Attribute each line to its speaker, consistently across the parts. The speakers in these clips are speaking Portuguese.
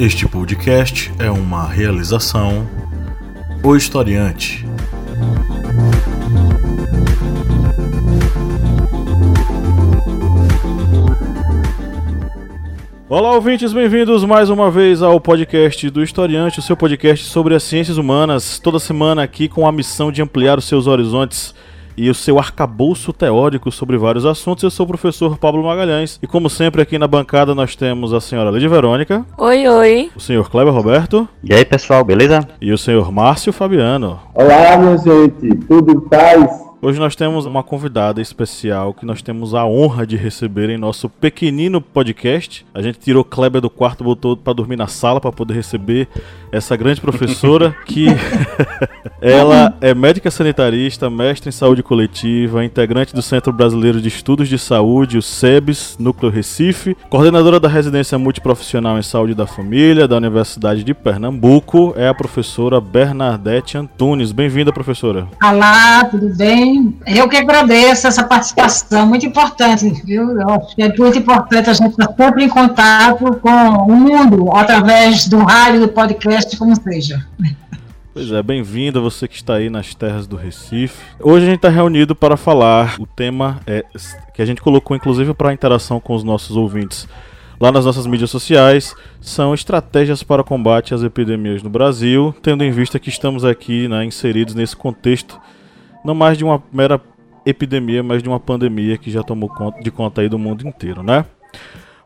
Speaker 1: Este podcast é uma realização O Historiante. Olá, ouvintes, bem-vindos mais uma vez ao podcast do Historiante, o seu podcast sobre as ciências humanas, toda semana aqui com a missão de ampliar os seus horizontes e o seu arcabouço teórico sobre vários assuntos. Eu sou o professor Pablo Magalhães e, como sempre, aqui na bancada nós temos a senhora Lídia Verônica.
Speaker 2: Oi, oi.
Speaker 1: O senhor Kleber Roberto.
Speaker 3: E aí, pessoal, beleza?
Speaker 1: E o senhor Márcio Fabiano.
Speaker 4: Olá, minha gente, tudo em paz?
Speaker 1: Hoje nós temos uma convidada especial que nós temos a honra de receber em nosso pequenino podcast. A gente tirou Kleber do quarto, botou para dormir na sala para poder receber essa grande professora que ela é médica sanitarista, mestre em saúde coletiva, integrante do Centro Brasileiro de Estudos de Saúde, o SEBS, Núcleo Recife, coordenadora da residência multiprofissional em saúde da família da Universidade de Pernambuco, é a professora Bernadette Antunes. Bem-vinda, professora.
Speaker 5: Olá, tudo bem? Eu que agradeço essa participação, muito importante, viu? Acho que é muito importante a gente estar sempre em contato com o mundo, através do rádio, do podcast, como seja.
Speaker 1: Pois é, bem-vindo você que está aí nas terras do Recife. Hoje a gente está reunido para falar. O tema é que a gente colocou inclusive para interação com os nossos ouvintes lá nas nossas mídias sociais são estratégias para combate às epidemias no Brasil, tendo em vista que estamos aqui né, inseridos nesse contexto não mais de uma mera epidemia, mas de uma pandemia que já tomou conta, de conta aí do mundo inteiro, né?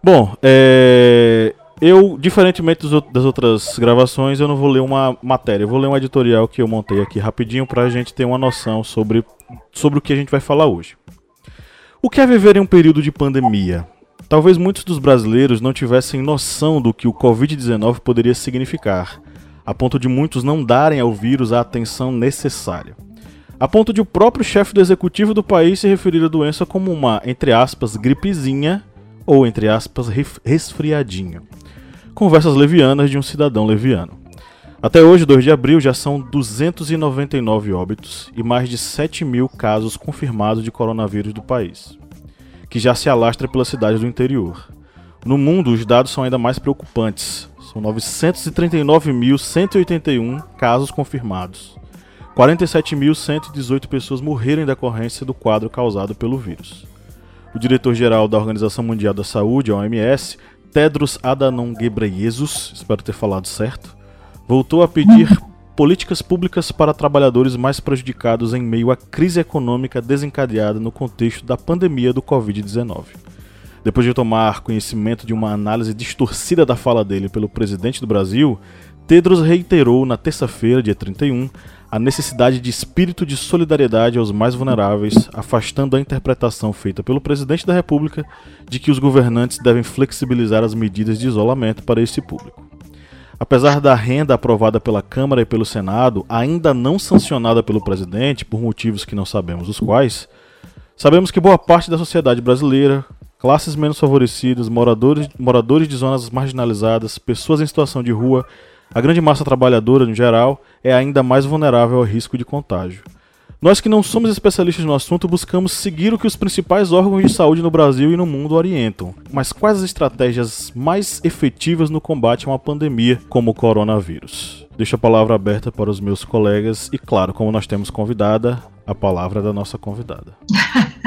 Speaker 1: Bom, é, eu, diferentemente das outras gravações, eu não vou ler uma matéria, eu vou ler um editorial que eu montei aqui rapidinho para a gente ter uma noção sobre, sobre o que a gente vai falar hoje. O que é viver em um período de pandemia? Talvez muitos dos brasileiros não tivessem noção do que o Covid-19 poderia significar, a ponto de muitos não darem ao vírus a atenção necessária a ponto de o próprio chefe do executivo do país se referir à doença como uma, entre aspas, gripezinha ou, entre aspas, resfriadinha. Conversas levianas de um cidadão leviano. Até hoje, 2 de abril, já são 299 óbitos e mais de 7 mil casos confirmados de coronavírus do país, que já se alastra pela cidade do interior. No mundo, os dados são ainda mais preocupantes. São 939.181 casos confirmados, 47.118 pessoas morreram em decorrência do quadro causado pelo vírus. O diretor-geral da Organização Mundial da Saúde, a OMS, Tedros Adhanom Ghebreyesus, espero ter falado certo, voltou a pedir políticas públicas para trabalhadores mais prejudicados em meio à crise econômica desencadeada no contexto da pandemia do Covid-19. Depois de tomar conhecimento de uma análise distorcida da fala dele pelo presidente do Brasil, Tedros reiterou na terça-feira, dia 31, a necessidade de espírito de solidariedade aos mais vulneráveis, afastando a interpretação feita pelo presidente da República de que os governantes devem flexibilizar as medidas de isolamento para esse público. Apesar da renda aprovada pela Câmara e pelo Senado, ainda não sancionada pelo presidente, por motivos que não sabemos os quais, sabemos que boa parte da sociedade brasileira, classes menos favorecidas, moradores, moradores de zonas marginalizadas, pessoas em situação de rua a grande massa trabalhadora, no geral, é ainda mais vulnerável ao risco de contágio. Nós que não somos especialistas no assunto buscamos seguir o que os principais órgãos de saúde no Brasil e no mundo orientam. Mas quais as estratégias mais efetivas no combate a uma pandemia como o coronavírus? Deixo a palavra aberta para os meus colegas e, claro, como nós temos convidada, a palavra da nossa convidada.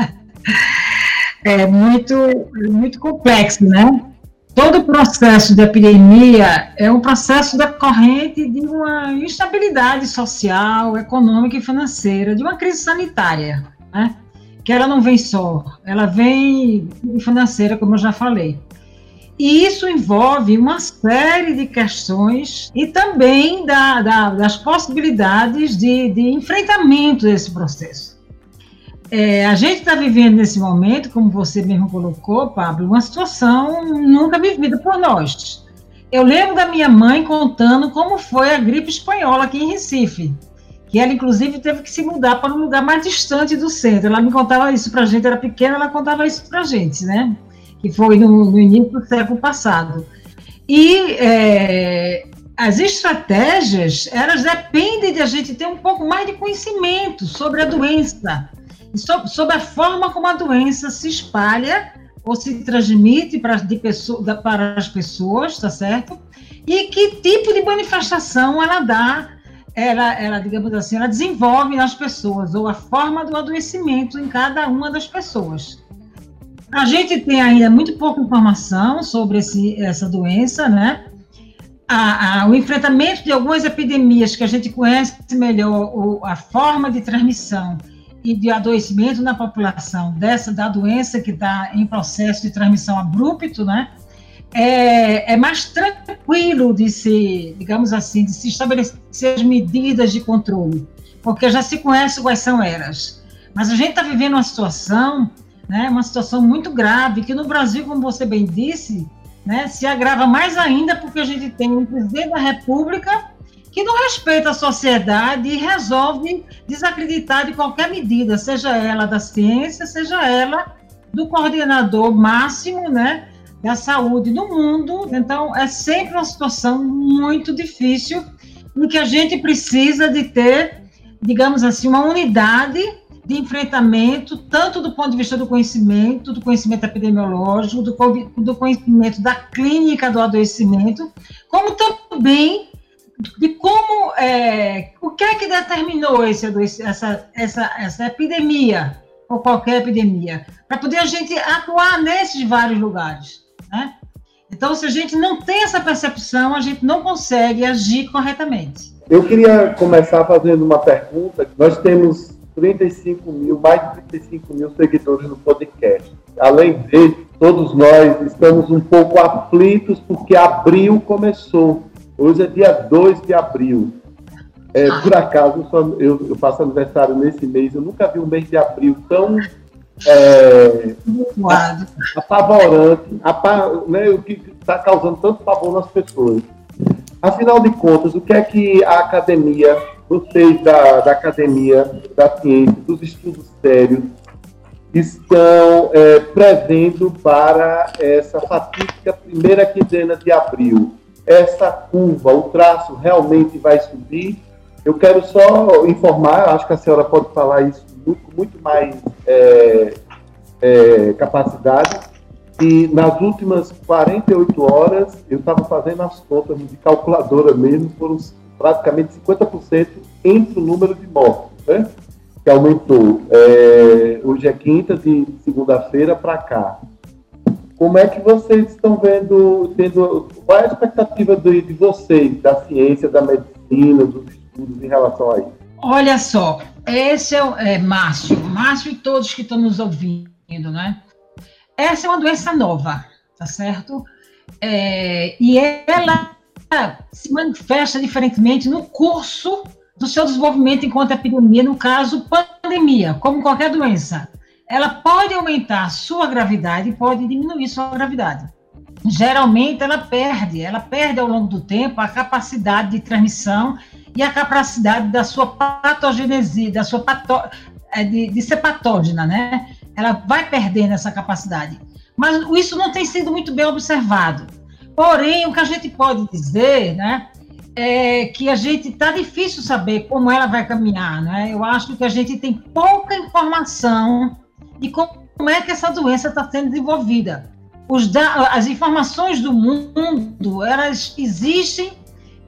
Speaker 5: é muito, muito complexo, né? Todo o processo de epidemia é um processo decorrente de uma instabilidade social, econômica e financeira, de uma crise sanitária, né? que ela não vem só, ela vem financeira, como eu já falei. E isso envolve uma série de questões e também da, da, das possibilidades de, de enfrentamento desse processo. É, a gente está vivendo nesse momento, como você mesmo colocou, Pablo, uma situação nunca vivida por nós. Eu lembro da minha mãe contando como foi a gripe espanhola aqui em Recife, que ela inclusive teve que se mudar para um lugar mais distante do centro. Ela me contava isso para a gente, era pequena, ela contava isso para a gente, né? Que foi no, no, início do século passado. E é, as estratégias, elas dependem de a gente ter um pouco mais de conhecimento sobre a doença sobre a forma como a doença se espalha ou se transmite para, de pessoa, para as pessoas, tá certo? e que tipo de manifestação ela dá, ela, ela, digamos assim, ela desenvolve nas pessoas, ou a forma do adoecimento em cada uma das pessoas. A gente tem ainda muito pouca informação sobre esse, essa doença, né? A, a, o enfrentamento de algumas epidemias que a gente conhece melhor, o, a forma de transmissão e de adoecimento na população dessa da doença que está em processo de transmissão abrupto, né? É, é, mais tranquilo de se, digamos assim, de se estabelecer as medidas de controle, porque já se conhece quais são elas. Mas a gente está vivendo uma situação, né, uma situação muito grave, que no Brasil, como você bem disse, né, se agrava mais ainda porque a gente tem um presidente da República que não respeita a sociedade e resolve desacreditar de qualquer medida, seja ela da ciência, seja ela do coordenador máximo, né, da saúde no mundo. Então, é sempre uma situação muito difícil em que a gente precisa de ter, digamos assim, uma unidade de enfrentamento, tanto do ponto de vista do conhecimento, do conhecimento epidemiológico, do, do conhecimento da clínica do adoecimento, como também de como, é, o que é que determinou esse, essa, essa, essa epidemia, ou qualquer epidemia, para poder a gente atuar nesses vários lugares. Né? Então, se a gente não tem essa percepção, a gente não consegue agir corretamente.
Speaker 4: Eu queria começar fazendo uma pergunta. Nós temos 35 mil, mais de 35 mil seguidores no podcast. Além dele, todos nós estamos um pouco aflitos porque abril começou. Hoje é dia 2 de abril. É, por acaso, eu, eu faço aniversário nesse mês, eu nunca vi um mês de abril tão é, apavorante, né, o que está causando tanto pavor nas pessoas. Afinal de contas, o que é que a academia, vocês da, da academia da ciência, dos estudos sérios, estão é, prevendo para essa fatídica primeira quinzena de abril? Essa curva, o traço realmente vai subir? Eu quero só informar, acho que a senhora pode falar isso muito, muito mais é, é, capacidade. E nas últimas 48 horas, eu estava fazendo as contas de calculadora mesmo, foram praticamente 50% entre o número de mortes, né? que aumentou. É, hoje é quinta, de segunda-feira para cá. Como é que vocês estão vendo, tendo, qual é a expectativa de, de vocês, da ciência, da medicina, dos estudos em relação a isso?
Speaker 5: Olha só, esse é, é Márcio, Márcio e todos que estão nos ouvindo, né? Essa é uma doença nova, tá certo? É, e ela se manifesta diferentemente no curso do seu desenvolvimento enquanto epidemia, no caso, pandemia, como qualquer doença. Ela pode aumentar sua gravidade, pode diminuir sua gravidade. Geralmente, ela perde, ela perde ao longo do tempo a capacidade de transmissão e a capacidade da sua patogenesia, da sua pato, é, de, de ser patógena, né? Ela vai perdendo essa capacidade. Mas isso não tem sido muito bem observado. Porém, o que a gente pode dizer, né, é que a gente está difícil saber como ela vai caminhar, né? Eu acho que a gente tem pouca informação de como é que essa doença está sendo desenvolvida. Os as informações do mundo, elas existem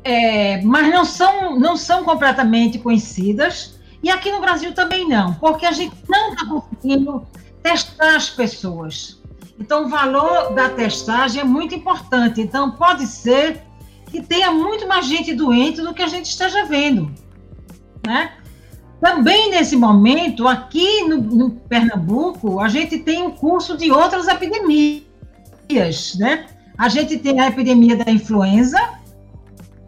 Speaker 5: é, mas não são, não são completamente conhecidas. E aqui no Brasil também não, porque a gente não está conseguindo testar as pessoas. Então, o valor da testagem é muito importante. Então, pode ser que tenha muito mais gente doente do que a gente esteja vendo. Né? Também nesse momento, aqui no, no Pernambuco, a gente tem um curso de outras epidemias. Né? A gente tem a epidemia da influenza,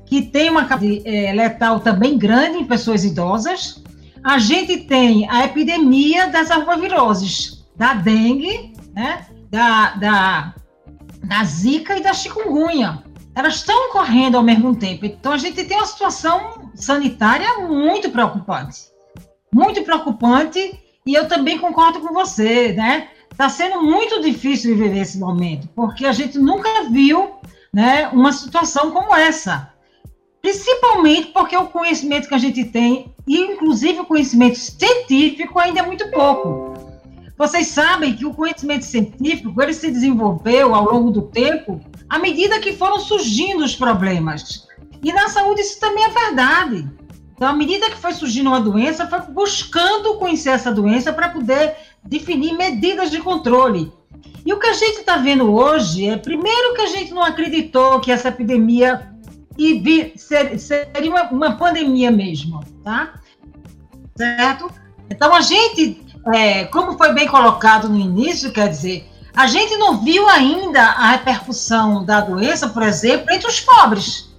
Speaker 5: que tem uma é, letal também grande em pessoas idosas. A gente tem a epidemia das arboviroses, da dengue, né, da, da, da zika e da chikungunya. Elas estão ocorrendo ao mesmo tempo. Então, a gente tem uma situação sanitária muito preocupante. Muito preocupante, e eu também concordo com você, né? Está sendo muito difícil viver esse momento, porque a gente nunca viu né, uma situação como essa. Principalmente porque o conhecimento que a gente tem, e inclusive o conhecimento científico, ainda é muito pouco. Vocês sabem que o conhecimento científico ele se desenvolveu ao longo do tempo à medida que foram surgindo os problemas. E na saúde isso também é verdade. Então, à medida que foi surgindo uma doença, foi buscando conhecer essa doença para poder definir medidas de controle. E o que a gente está vendo hoje é, primeiro, que a gente não acreditou que essa epidemia seria uma, pandemia mesmo, tá? Certo? Então, a gente, é, como foi bem colocado no início, quer dizer, a gente não viu ainda a repercussão da doença, por exemplo, entre os pobres.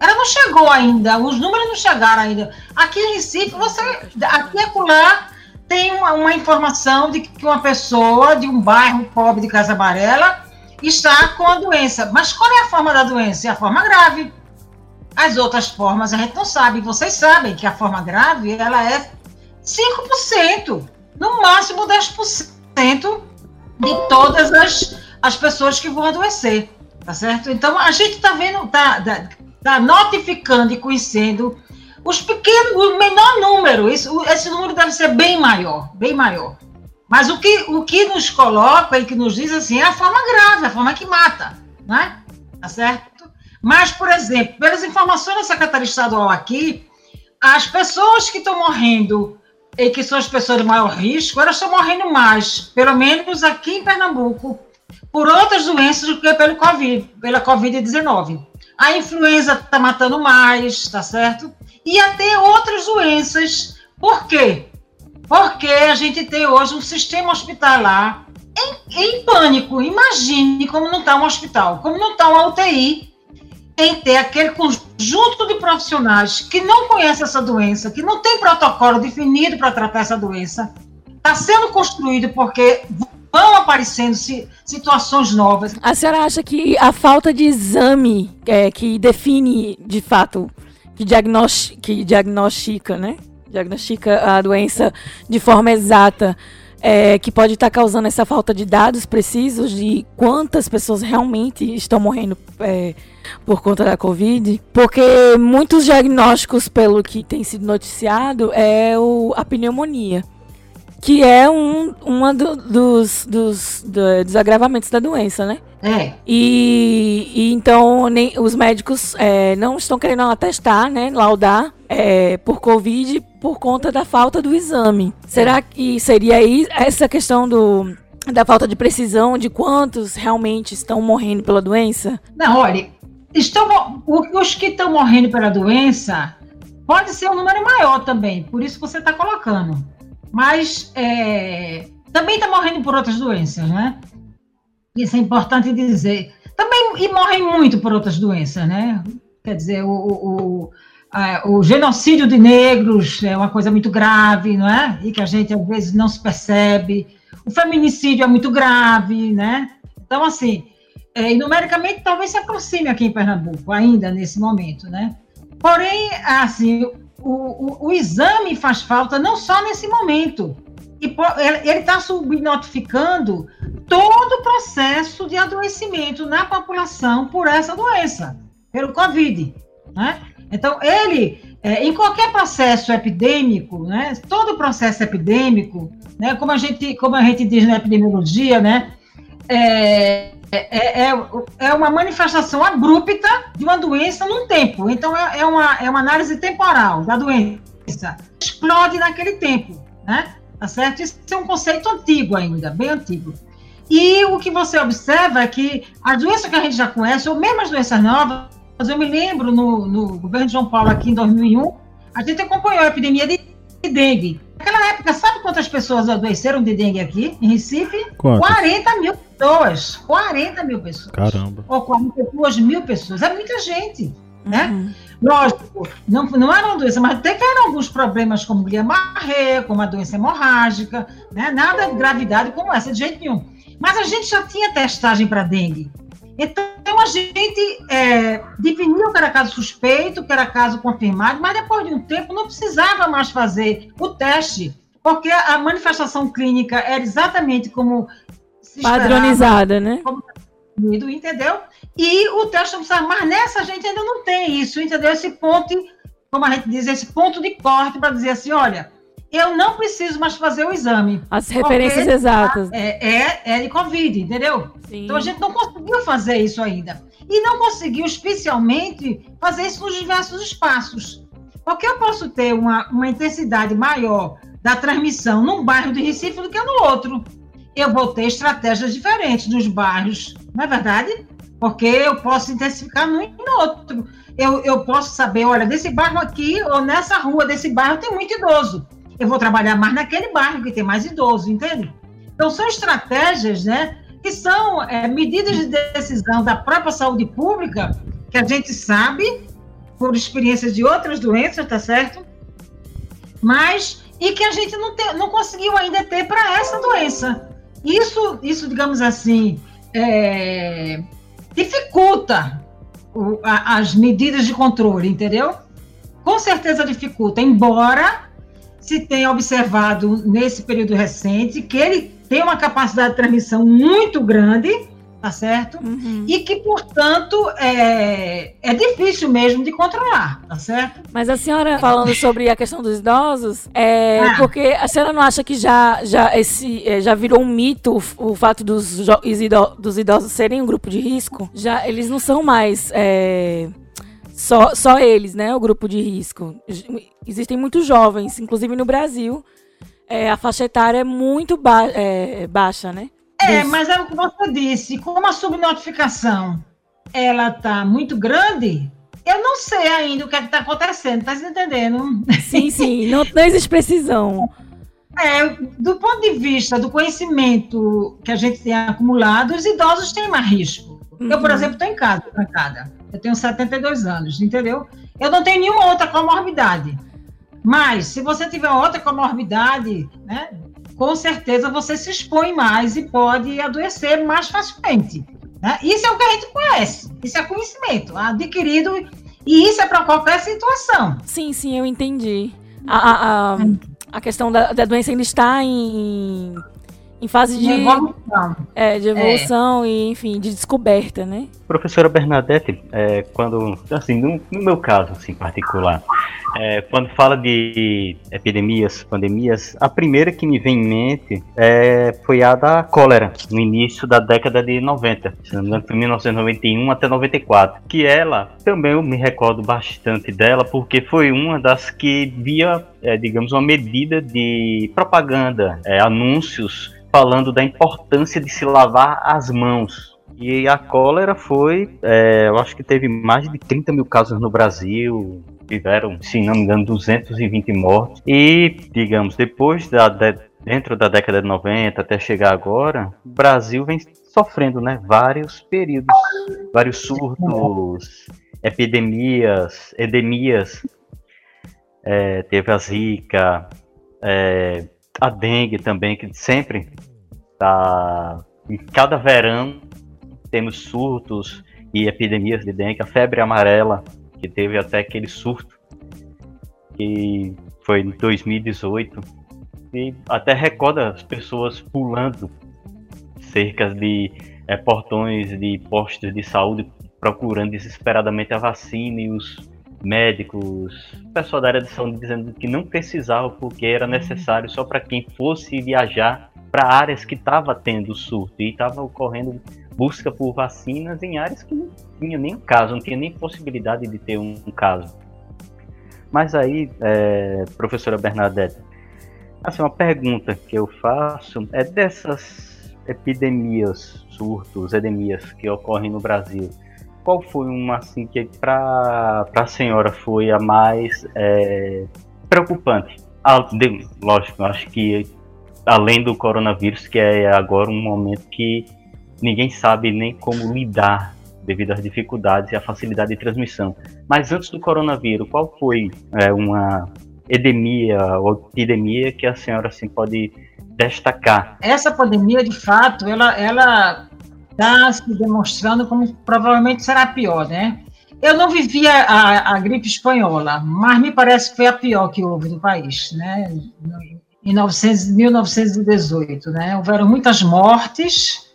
Speaker 5: Ela não chegou ainda, os números não chegaram ainda. Aqui em Recife, você, aqui e acolá, tem uma, uma, informação de que uma pessoa de um bairro pobre de Casa Amarela está com a doença. Mas qual é a forma da doença? É a forma grave. As outras formas a gente não sabe. Vocês sabem que a forma grave ela é 5%, no máximo 10% de todas as, as pessoas que vão adoecer, tá certo? Então a gente está vendo, tá, tá, notificando e conhecendo os pequenos, o menor número. Isso, esse número deve ser bem maior, bem maior. Mas o que, o que nos coloca e que nos diz assim é a forma grave, a forma que mata, né? Tá certo? Mas, por exemplo, pelas informações da Secretaria Estadual aqui, as pessoas que estão morrendo e que são as pessoas de maior risco, elas estão morrendo mais, pelo menos aqui em Pernambuco, por outras doenças do que pelo COVID, pela Covid-19. A influenza está matando mais, tá certo? E até outras doenças. Por quê? Porque a gente tem hoje um sistema hospitalar em, em pânico. Imagine como não está um hospital, como não está uma UTI em ter aquele conjunto de profissionais que não conhecem essa doença, que não tem protocolo definido para tratar essa doença, está sendo construído porque vão aparecendo situações novas.
Speaker 2: A senhora acha que a falta de exame é, que define, de fato, que, que diagnostica, né? Diagnostica a doença de forma exata, é, que pode estar causando essa falta de dados precisos de quantas pessoas realmente estão morrendo é, por conta da Covid, porque muitos diagnósticos, pelo que tem sido noticiado, é o, a pneumonia, que é um uma do, dos, dos, dos agravamentos da doença, né?
Speaker 5: É.
Speaker 2: E, e então nem, os médicos é, não estão querendo atestar, né, laudar é, por Covid por conta da falta do exame. Será que seria aí essa questão do da falta de precisão de quantos realmente estão morrendo pela doença?
Speaker 5: Não, olha, estão, os que estão morrendo pela doença pode ser um número maior também, por isso que você está colocando. Mas é, também está morrendo por outras doenças, né? Isso é importante dizer. Também, e morrem muito por outras doenças, né? Quer dizer, o, o, a, o genocídio de negros é uma coisa muito grave, não é? E que a gente, às vezes, não se percebe. O feminicídio é muito grave, né? Então, assim, é, e numericamente talvez se aproxime aqui em Pernambuco, ainda nesse momento, né? Porém, assim, o, o, o exame faz falta não só nesse momento, e ele está subnotificando todo o processo de adoecimento na população por essa doença, pelo Covid, né? Então, ele, é, em qualquer processo epidêmico, né, todo processo epidêmico, né, como, a gente, como a gente diz na epidemiologia, né, é, é, é, é uma manifestação abrupta de uma doença num tempo. Então, é, é, uma, é uma análise temporal da doença. Explode naquele tempo, né? Tá certo? Isso é um conceito antigo ainda, bem antigo. E o que você observa é que as doenças que a gente já conhece, ou mesmo as doenças novas, eu me lembro no, no governo de João Paulo aqui em 2001, a gente acompanhou a epidemia de dengue. Naquela época, sabe quantas pessoas adoeceram de dengue aqui, em Recife?
Speaker 1: Quantas?
Speaker 5: 40 mil pessoas. 40 mil pessoas.
Speaker 1: Caramba.
Speaker 5: Ou 42 mil pessoas. É muita gente, né? Uhum. Lógico, não, não era uma doença, mas tiveram alguns problemas como Guillain-Barré, como a doença hemorrágica, né? Nada de gravidade como essa, de jeito nenhum. Mas a gente já tinha testagem para dengue. Então a gente é, definiu que era caso suspeito, que era caso confirmado, mas depois de um tempo não precisava mais fazer o teste, porque a manifestação clínica era exatamente como
Speaker 2: padronizada, né?
Speaker 5: Como, entendeu? E o teste não precisava, mas nessa a gente ainda não tem isso, entendeu? Esse ponto, como a gente diz, esse ponto de corte para dizer assim, olha, eu não preciso mais fazer o exame.
Speaker 2: As referências exatas.
Speaker 5: É, é, é de Covid, entendeu? Sim. Então a gente não conseguiu fazer isso ainda. e não conseguiu especialmente fazer isso nos diversos espaços. Porque eu posso ter uma, uma intensidade maior da transmissão num bairro de Recife do que no outro. Eu vou ter estratégias diferentes nos bairros, não é verdade? Porque eu posso intensificar num e no outro. Eu, eu posso saber, olha, desse bairro aqui ou nessa rua desse bairro tem muito idoso. Eu vou trabalhar mais naquele bairro que tem mais idoso, entende? Então, são estratégias, né? Que são é, medidas de decisão da própria saúde pública, que a gente sabe, por experiência de outras doenças, tá certo? Mas, e que a gente não, te, não conseguiu ainda ter para essa doença. Isso, isso digamos assim, é, dificulta o, a, as medidas de controle, entendeu? Com certeza dificulta, embora se tenha observado nesse período recente que ele tem uma capacidade de transmissão muito grande, tá certo? Uhum. E que, portanto, é, é difícil mesmo de controlar, tá certo?
Speaker 2: Mas a senhora, falando sobre a questão dos idosos, é ah. porque a senhora não acha que já, já, esse, é, já virou um mito o, o fato dos, dos idosos serem um grupo de risco? Já Eles não são mais... É, só, só eles, né? O grupo de risco. Existem muitos jovens, inclusive no Brasil. É, a faixa etária é muito ba é, baixa, né?
Speaker 5: É, mas é o que você disse. Como a subnotificação ela está muito grande, eu não sei ainda o que é está acontecendo, tá entendendo?
Speaker 2: Sim, sim, não, não existe precisão.
Speaker 5: É, do ponto de vista do conhecimento que a gente tem acumulado, os idosos têm mais risco. Uhum. Eu, por uhum. exemplo, estou em casa, trancada. Eu tenho 72 anos, entendeu? Eu não tenho nenhuma outra comorbidade. Mas, se você tiver outra comorbidade, né, com certeza você se expõe mais e pode adoecer mais facilmente. Né? Isso é o que a gente conhece, isso é conhecimento adquirido e isso é para qualquer situação.
Speaker 2: Sim, sim, eu entendi. A, a, a, questão da, da, doença ainda está em, em fase de, de evolução, é, de evolução é. e, enfim, de descoberta, né?
Speaker 3: Professora Bernadette, é, quando, assim, no, no meu caso, assim, particular, é, quando fala de epidemias, pandemias, a primeira que me vem em mente é, foi a da cólera, no início da década de 90, se não me engano, 1991 até 94, que ela, também eu me recordo bastante dela, porque foi uma das que via, é, digamos, uma medida de propaganda, é, anúncios falando da importância de se lavar as mãos. E a cólera foi, é, eu acho que teve mais de 30 mil casos no Brasil, tiveram, se não me engano, 220 mortes. E, digamos, depois da, de, dentro da década de 90 até chegar agora, o Brasil vem sofrendo, né, vários períodos, vários surtos, epidemias, endemias. É, teve a zika, é, a dengue também, que sempre tá em cada verão temos surtos e epidemias de dengue, a febre amarela que teve até aquele surto que foi em 2018 e até recorda as pessoas pulando cerca de é, portões de postos de saúde procurando desesperadamente a vacina e os médicos, o pessoal da área de saúde dizendo que não precisava porque era necessário só para quem fosse viajar para áreas que estava tendo surto. E estava ocorrendo busca por vacinas em áreas que não tinha nem caso, não tinha nem possibilidade de ter um, um caso. Mas aí, é, professora Bernadette, assim, uma pergunta que eu faço. É dessas epidemias, surtos, endemias que ocorrem no Brasil, qual foi uma assim que para a senhora foi a mais é, preocupante? Ah, de, lógico, acho que além do coronavírus, que é agora um momento que ninguém sabe nem como lidar devido às dificuldades e à facilidade de transmissão. Mas antes do coronavírus, qual foi é, uma epidemia ou epidemia que a senhora assim, pode destacar?
Speaker 5: Essa pandemia, de fato, ela ela está se demonstrando como provavelmente será pior, né? Eu não vivi a, a, gripe espanhola, mas me parece que foi a pior que houve no país, né? Em 900, 1918, né? Houveram muitas mortes,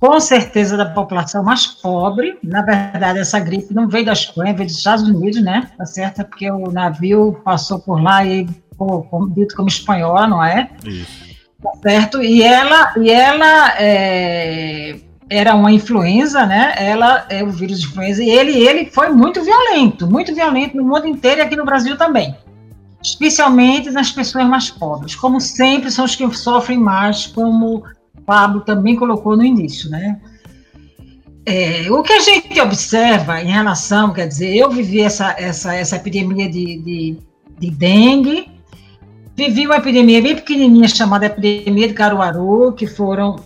Speaker 5: com certeza da população mais pobre. Na verdade, essa gripe não veio da Espanha, veio dos Estados Unidos, né? Tá certo? Porque o navio passou por lá e como, dito como espanhola, não é? Isso. Tá certo? E ela, e ela é, era uma influenza, né? Ela é o vírus de influenza e ele, ele foi muito violento, muito violento no mundo inteiro e aqui no Brasil também. Especialmente nas pessoas mais pobres. Como sempre, são os que sofrem mais, como o Pablo também colocou no início, né? É, o que a gente observa em relação, quer dizer, eu vivi essa, essa, essa epidemia de, de, de dengue, vivi uma epidemia bem pequenininha chamada epidemia de Caruaru, que foram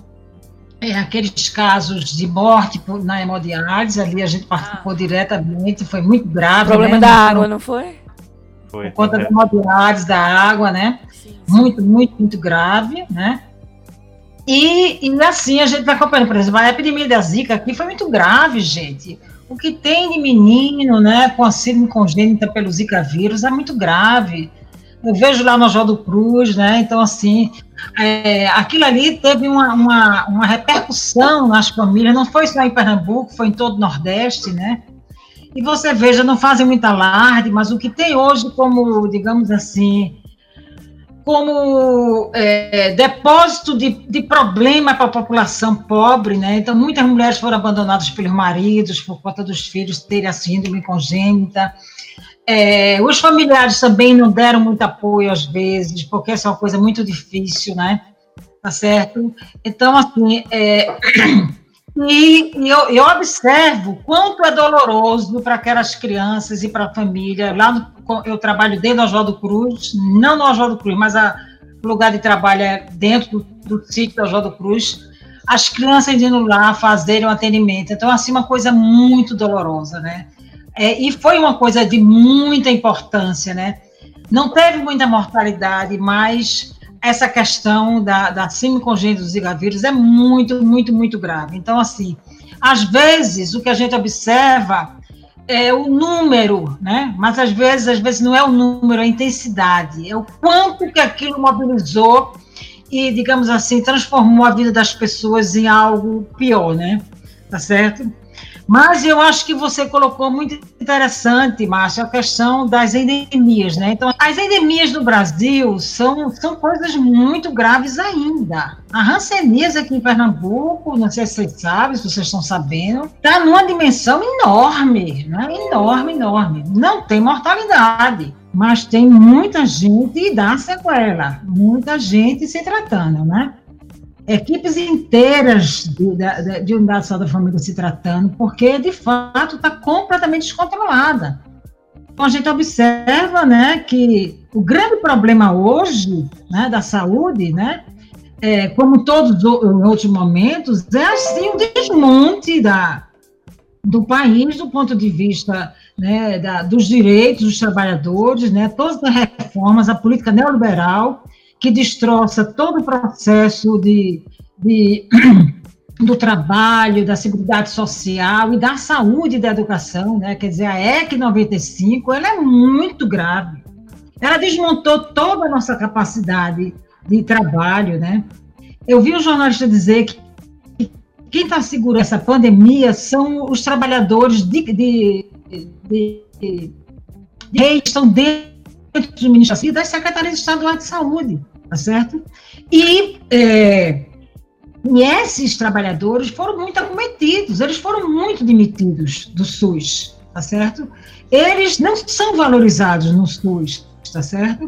Speaker 5: é, aqueles casos de morte por, na hemodiálise, ali a gente participou ah. diretamente, foi muito grave.
Speaker 2: O problema
Speaker 5: né?
Speaker 2: da água, não foi?
Speaker 5: Foi. Por conta da hemodiálise, da água, né? Sim, sim. Muito, muito, muito grave, né? E, e assim a gente vai acompanhando, por exemplo, a epidemia da Zika aqui foi muito grave, gente. O que tem de menino, né, com a síndrome congênita pelo Zika vírus é muito grave. Eu vejo lá no Oswaldo Cruz, né? Então, assim, é, aquilo ali teve uma, uma, uma, repercussão nas famílias, não foi só em Pernambuco, foi em todo o Nordeste, né? E você veja, não fazem muita alarde, mas o que tem hoje como, digamos assim, como é, depósito de, de problema para a população pobre, né? Então, muitas mulheres foram abandonadas pelos maridos por conta dos filhos terem a síndrome congênita. É, os familiares também não deram muito apoio às vezes, porque essa é uma coisa muito difícil, né? Tá certo? Então, assim, é, e, eu, eu, observo quanto é doloroso para aquelas crianças e para a família. Lá no, eu trabalho dentro do Oswaldo Cruz, não no Oswaldo Cruz, mas a, o lugar de trabalho é dentro do, do sítio do Oswaldo Cruz. As crianças indo lá fazerem o um atendimento. Então, assim, uma coisa muito dolorosa, né? É, e foi uma coisa de muita importância, né? Não teve muita mortalidade, mas essa questão da, da síndrome congênita do Zika vírus é muito, muito, muito grave. Então, assim, às vezes, o que a gente observa é o número, né? Mas às vezes, às vezes não é o número, é a intensidade, é o quanto que aquilo mobilizou e, digamos assim, transformou a vida das pessoas em algo pior, né? Tá certo? Mas eu acho que você colocou muito interessante, Márcia, a questão das endemias, né? Então, as endemias no Brasil são, são coisas muito graves ainda. A ranceníase aqui em Pernambuco, não sei se vocês sabem, se vocês estão sabendo, está numa dimensão enorme, né? enorme, enorme. Não tem mortalidade, mas tem muita gente e dá sequela, muita gente se tratando, né? Equipes inteiras de, de, de unidade de saúde da família se tratando, porque de fato está completamente descontrolada. Então a gente observa, né, que o grande problema hoje, né, da saúde, né, é, como todos os outros momentos, é assim o desmonte da do país do ponto de vista né, da, dos direitos dos trabalhadores, né, todas as reformas, a política neoliberal que destroça todo o processo de, de, do trabalho, da seguridade social e da saúde e da educação, né? Quer dizer, a EC 95, ela é muito grave. Ela desmontou toda a nossa capacidade de trabalho, né? Eu vi um jornalista dizer que quem está segurando essa pandemia são os trabalhadores de, de, de, de, de que estão dentro do Ministério e das secretarias estaduais de saúde tá certo? E, é, esses trabalhadores foram muito acometidos, eles foram muito demitidos do SUS, tá certo? Eles não são valorizados no SUS, tá certo?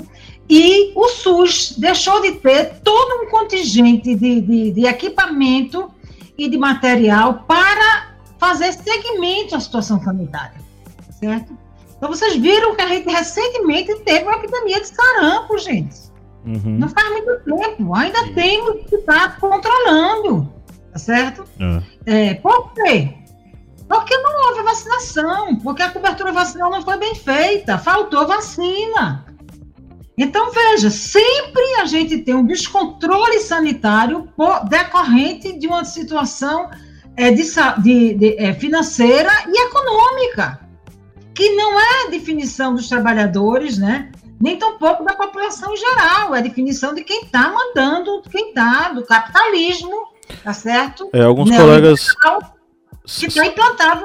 Speaker 5: E o SUS deixou de ter todo um contingente de, de, de equipamento e de material para fazer segmento à situação sanitária, tá certo? Então, vocês viram que a gente recentemente teve uma epidemia de sarampo, gente. Uhum. Não faz muito tempo, ainda Sim. temos que estar controlando, tá certo? É. É, por quê? Porque não houve vacinação, porque a cobertura vacinal não foi bem feita, faltou vacina. Então, veja, sempre a gente tem um descontrole sanitário decorrente de uma situação é, de, de, de é, financeira e econômica, que não é definição dos trabalhadores, né? Nem tampouco da população em geral. É a definição de quem está mandando, quem está, do capitalismo, tá certo?
Speaker 1: É, alguns colegas.
Speaker 5: Que está implantado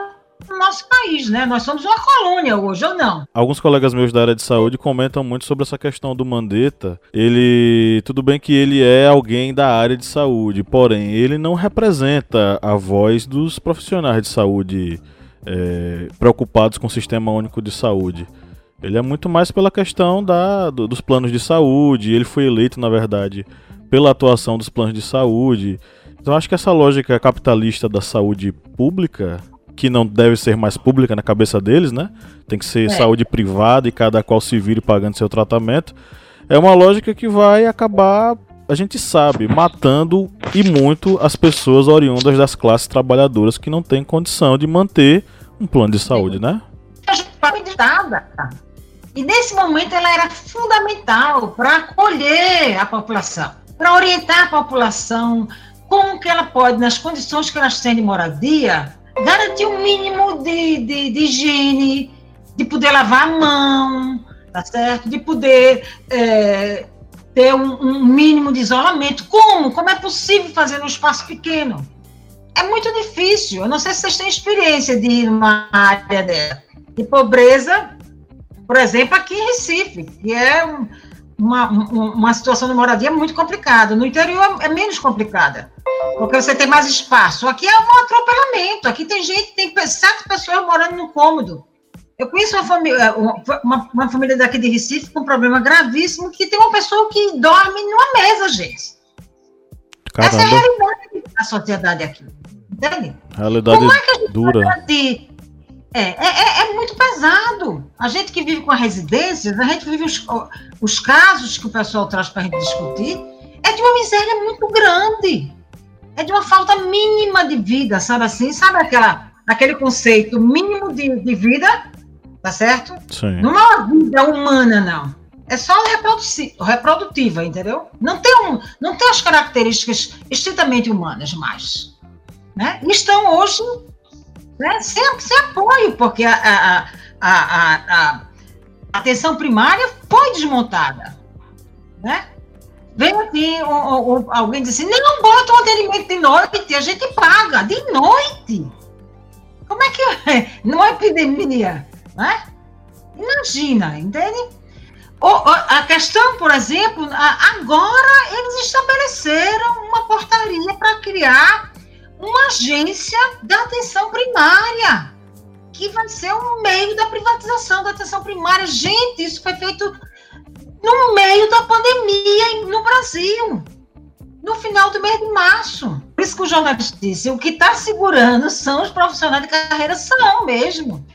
Speaker 5: no nosso país, né? Nós somos uma colônia hoje, ou não?
Speaker 1: Alguns colegas meus da área de saúde comentam muito sobre essa questão do Mandetta. Ele, tudo bem que ele é alguém da área de saúde, porém ele não representa a voz dos profissionais de saúde é, preocupados com o sistema único de saúde. Ele é muito mais pela questão da, do, dos planos de saúde. Ele foi eleito, na verdade, pela atuação dos planos de saúde. Então acho que essa lógica capitalista da saúde pública que não deve ser mais pública na cabeça deles, né? Tem que ser é. saúde privada e cada qual se vire pagando seu tratamento. É uma lógica que vai acabar, a gente sabe, matando e muito as pessoas oriundas das classes trabalhadoras que não têm condição de manter um plano de saúde, né?
Speaker 5: E nesse momento ela era fundamental para acolher a população, para orientar a população como que ela pode, nas condições que elas têm de moradia, garantir um mínimo de, de, de higiene, de poder lavar a mão, tá certo? De poder é, ter um, um, mínimo de isolamento. Como? Como é possível fazer num espaço pequeno? É muito difícil. Eu não sei se vocês têm experiência de ir numa área de pobreza, por exemplo, aqui em Recife, que é um, uma, uma situação de moradia muito complicada. No interior é, é menos complicada porque você tem mais espaço. Aqui é um atropelamento. Aqui tem gente, tem sete pessoas morando no cômodo. Eu conheço uma família, uma, uma, família daqui de Recife com um problema gravíssimo, que tem uma pessoa que dorme numa mesa, gente. Caramba. Essa é a realidade da sociedade aqui. Entende?
Speaker 1: Realidade Como é que a gente dura.
Speaker 5: De, é, é, é, é, muito pesado. A gente que vive com a residência, a gente vive os, os casos que o pessoal traz para a gente discutir, é de uma miséria muito grande é de uma falta mínima de vida, sabe assim? Sabe aquela, aquele conceito mínimo de, de vida, tá certo?
Speaker 1: Sim.
Speaker 5: Não é uma vida humana, não. É só reprodutiva, entendeu? Não tem, um, não tem as características estritamente humanas mais. Né? E estão hoje né, sem, sem apoio, porque a, a, a, a, atenção primária foi desmontada. Né? Vem aqui um, um, alguém diz assim, não bota um atendimento de noite, a gente paga de noite. Como é que é? Numa epidemia, né? Imagina, entende? a questão, por exemplo, agora eles estabeleceram uma portaria para criar uma agência da atenção primária, que vai ser um meio da privatização da atenção primária. Gente, isso foi feito no meio da pandemia no Brasil, no final do mês de março. Por isso que o jornalista disse: o que está segurando são os profissionais de carreira, são mesmo.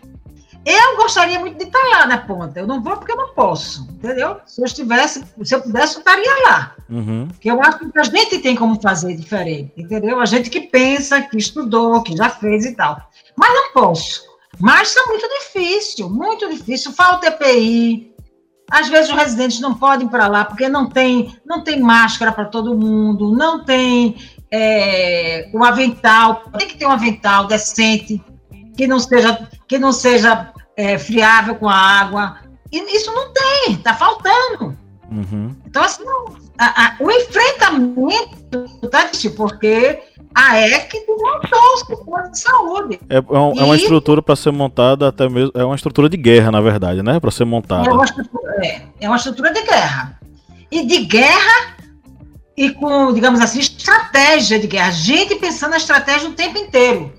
Speaker 5: Eu gostaria muito de estar lá na ponta. Eu não vou porque eu não posso, entendeu? Se eu estivesse, se eu pudesse, eu estaria lá.
Speaker 1: Uhum.
Speaker 5: Porque eu acho que a gente tem como fazer diferente, entendeu? A gente que pensa, que estudou, que já fez e tal. Mas não posso. Mas está muito difícil, muito difícil. Falta EPI, às vezes os residentes não podem ir para lá porque não tem, não tem máscara para todo mundo, não tem é, um avental, tem que ter um avental decente, que não seja, que não seja é, friável com a água. E isso não tem, está faltando.
Speaker 1: Uhum.
Speaker 5: Então, assim, a, a, o enfrentamento está porque a EC desmontou o sistema de saúde.
Speaker 1: É, é, um, é uma estrutura para ser montada até mesmo. É uma estrutura de guerra, na verdade, né? Para ser montada.
Speaker 5: É uma, estrutura, é, é uma estrutura de guerra. E de guerra e com, digamos assim, estratégia de guerra. Gente pensando na estratégia o tempo inteiro.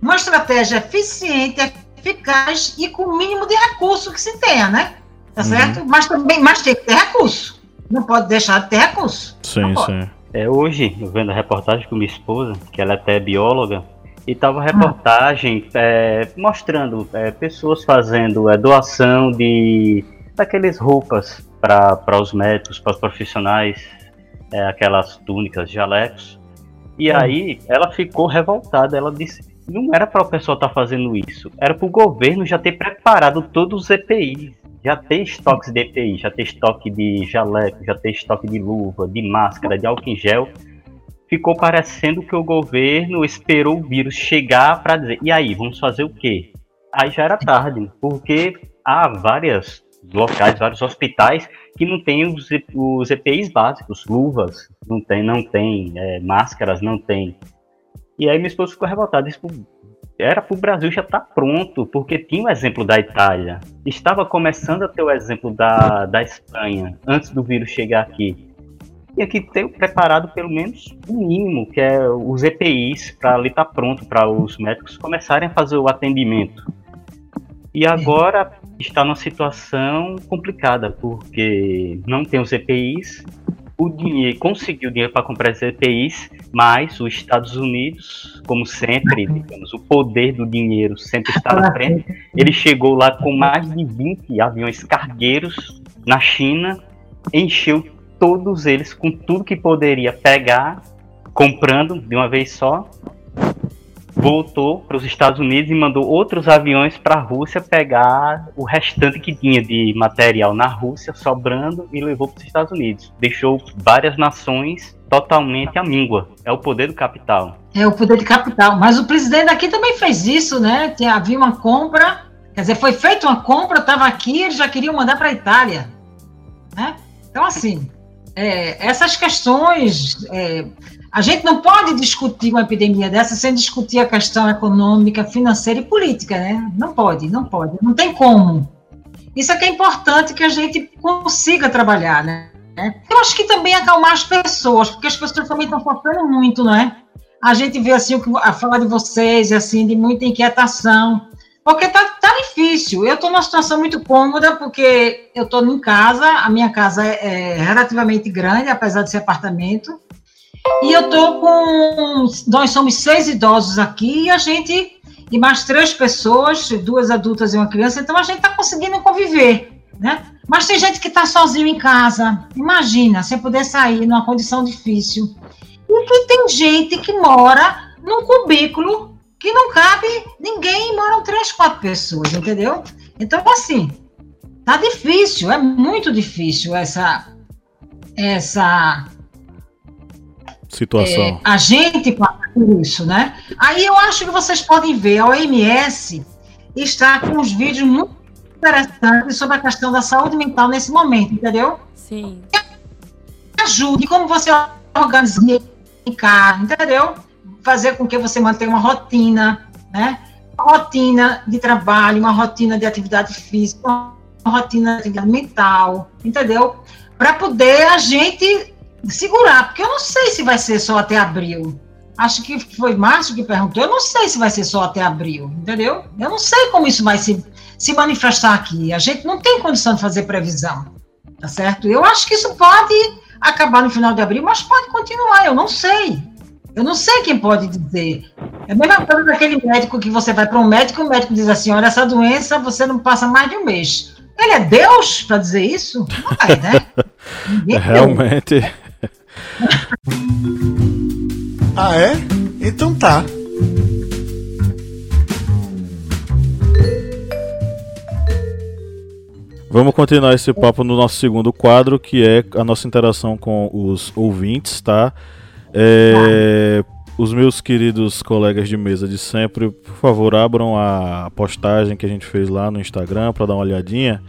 Speaker 5: Uma estratégia eficiente, eficaz e com o mínimo de recurso que se tenha, né? Tá uhum. certo? Mas também mas tem que ter recurso. Não pode deixar de ter recurso.
Speaker 1: Sim, sim.
Speaker 3: É, hoje, eu vendo a reportagem com minha esposa, que ela é até bióloga, e tava reportagem é, mostrando é, pessoas fazendo é, doação de daqueles roupas para os médicos, para os profissionais, é, aquelas túnicas, jalecos. E aí ela ficou revoltada. Ela disse: não era para o pessoal estar tá fazendo isso, era para o governo já ter preparado todos os EPIs já ter estoques de EPI, já ter estoque de jaleco, já ter estoque de luva, de máscara, de álcool em gel, ficou parecendo que o governo esperou o vírus chegar para dizer, e aí, vamos fazer o quê? Aí já era tarde, porque há vários locais, vários hospitais que não têm os, os EPIs básicos, luvas, não tem, não tem, é, máscaras, não tem. E aí minha esposa ficou revoltada, disse, era para o Brasil já estar tá pronto, porque tinha o exemplo da Itália. Estava começando a ter o exemplo da, da Espanha, antes do vírus chegar aqui. Tinha que ter preparado pelo menos o mínimo, que é os EPIs, para ali estar tá pronto para os médicos começarem a fazer o atendimento. E agora está numa situação complicada, porque não tem os EPIs, o dinheiro, conseguiu dinheiro para comprar as EPIs, mas os Estados Unidos, como sempre, digamos, o poder do dinheiro sempre está na frente. Ele chegou lá com mais de 20 aviões cargueiros na China, encheu todos eles com tudo que poderia pegar, comprando de uma vez só, voltou para os Estados Unidos e mandou outros aviões para a Rússia pegar o restante que tinha de material na Rússia, sobrando, e levou para os Estados Unidos. Deixou várias nações totalmente à míngua. É o poder do capital.
Speaker 5: É o poder do capital. Mas o presidente aqui também fez isso, né? Havia uma compra, quer dizer, foi feita uma compra, estava aqui, eles já queriam mandar para a Itália. Né? Então, assim, é, essas questões. É, a gente não pode discutir uma epidemia dessa sem discutir a questão econômica, financeira e política, né? Não pode, não pode, não tem como. Isso é que é importante que a gente consiga trabalhar, né? Eu acho que também acalmar as pessoas, porque as pessoas também estão sofrendo muito, não é? A gente vê assim a falar de vocês, assim, de muita inquietação, porque tá, tá difícil. Eu estou numa situação muito cômoda, porque eu estou em casa, a minha casa é, é relativamente grande, apesar de ser apartamento, e eu tô com. Nós somos seis idosos aqui e a gente. E mais três pessoas, duas adultas e uma criança, então a gente está conseguindo conviver, né? Mas tem gente que está sozinho em casa, imagina, sem poder sair, numa condição difícil. E que tem gente que mora num cubículo que não cabe ninguém, moram três, quatro pessoas, entendeu? Então, assim, tá difícil, é muito difícil essa, essa
Speaker 1: situação. É,
Speaker 5: a gente passa por isso, né? Aí eu acho que vocês podem ver, a OMS está com uns vídeos muito interessantes sobre a questão da saúde mental nesse momento, entendeu?
Speaker 2: Sim.
Speaker 5: Ajude como você organiza em casa, entendeu? Fazer com que você mantenha uma rotina, né? Uma rotina de trabalho, uma rotina de atividade física, uma rotina de atividade mental, entendeu? Para poder a gente segurar, porque eu não sei se vai ser só até abril. Acho que foi Márcio que perguntou. Eu não sei se vai ser só até abril, entendeu? Eu não sei como isso vai se, se manifestar aqui. A gente não tem condição de fazer previsão, tá certo? Eu acho que isso pode acabar no final de abril, mas pode continuar. Eu não sei. Eu não sei quem pode dizer. É a mesma coisa daquele médico que você vai para um médico e o médico diz assim: olha, essa doença você não passa mais de um mês. Ele é Deus para dizer isso? Não é, né?
Speaker 1: Realmente.
Speaker 6: ah, é? Então tá.
Speaker 1: Vamos continuar esse papo no nosso segundo quadro, que é a nossa interação com os ouvintes, tá? É, os meus queridos colegas de mesa de sempre, por favor, abram a postagem que a gente fez lá no Instagram para dar uma olhadinha.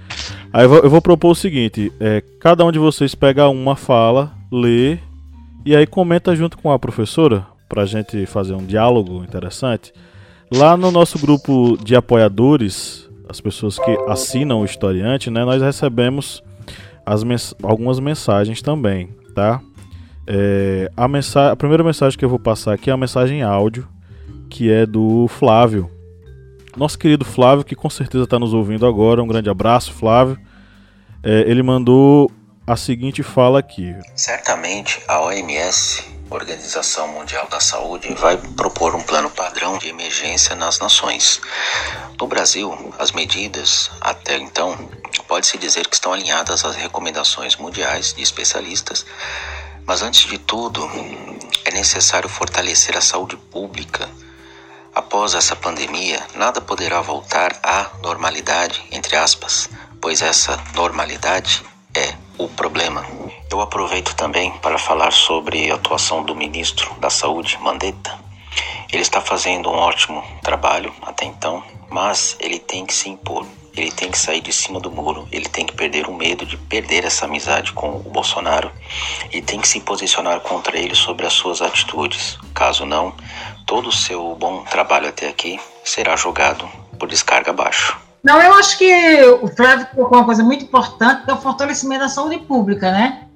Speaker 1: Aí eu vou, eu vou propor o seguinte: é, cada um de vocês pega uma fala, lê e aí comenta junto com a professora para a gente fazer um diálogo interessante. Lá no nosso grupo de apoiadores, as pessoas que assinam o historiante, né, nós recebemos mens algumas mensagens também, tá? É, a, a primeira mensagem que eu vou passar aqui é a mensagem áudio, que é do Flávio. Nosso querido Flávio, que com certeza está nos ouvindo agora. Um grande abraço, Flávio. É, ele mandou a seguinte fala aqui.
Speaker 7: Certamente a OMS, Organização Mundial da Saúde, vai propor um plano padrão de emergência nas nações. No Brasil, as medidas, até então, pode-se dizer que estão alinhadas às recomendações mundiais de especialistas, mas antes de tudo, é necessário fortalecer a saúde pública. Após essa pandemia, nada poderá voltar à normalidade, entre aspas, pois essa normalidade é o problema. Eu aproveito também para falar sobre a atuação do ministro da Saúde, Mandetta. Ele está fazendo um ótimo trabalho até então, mas ele tem que se impor. Ele tem que sair de cima do muro, ele tem que perder o medo de perder essa amizade com o Bolsonaro e tem que se posicionar contra ele sobre as suas atitudes. Caso não, todo o seu bom trabalho até aqui será jogado por descarga abaixo.
Speaker 5: Não, eu acho que o Flávio colocou uma coisa muito importante, que é o fortalecimento da saúde pública, né?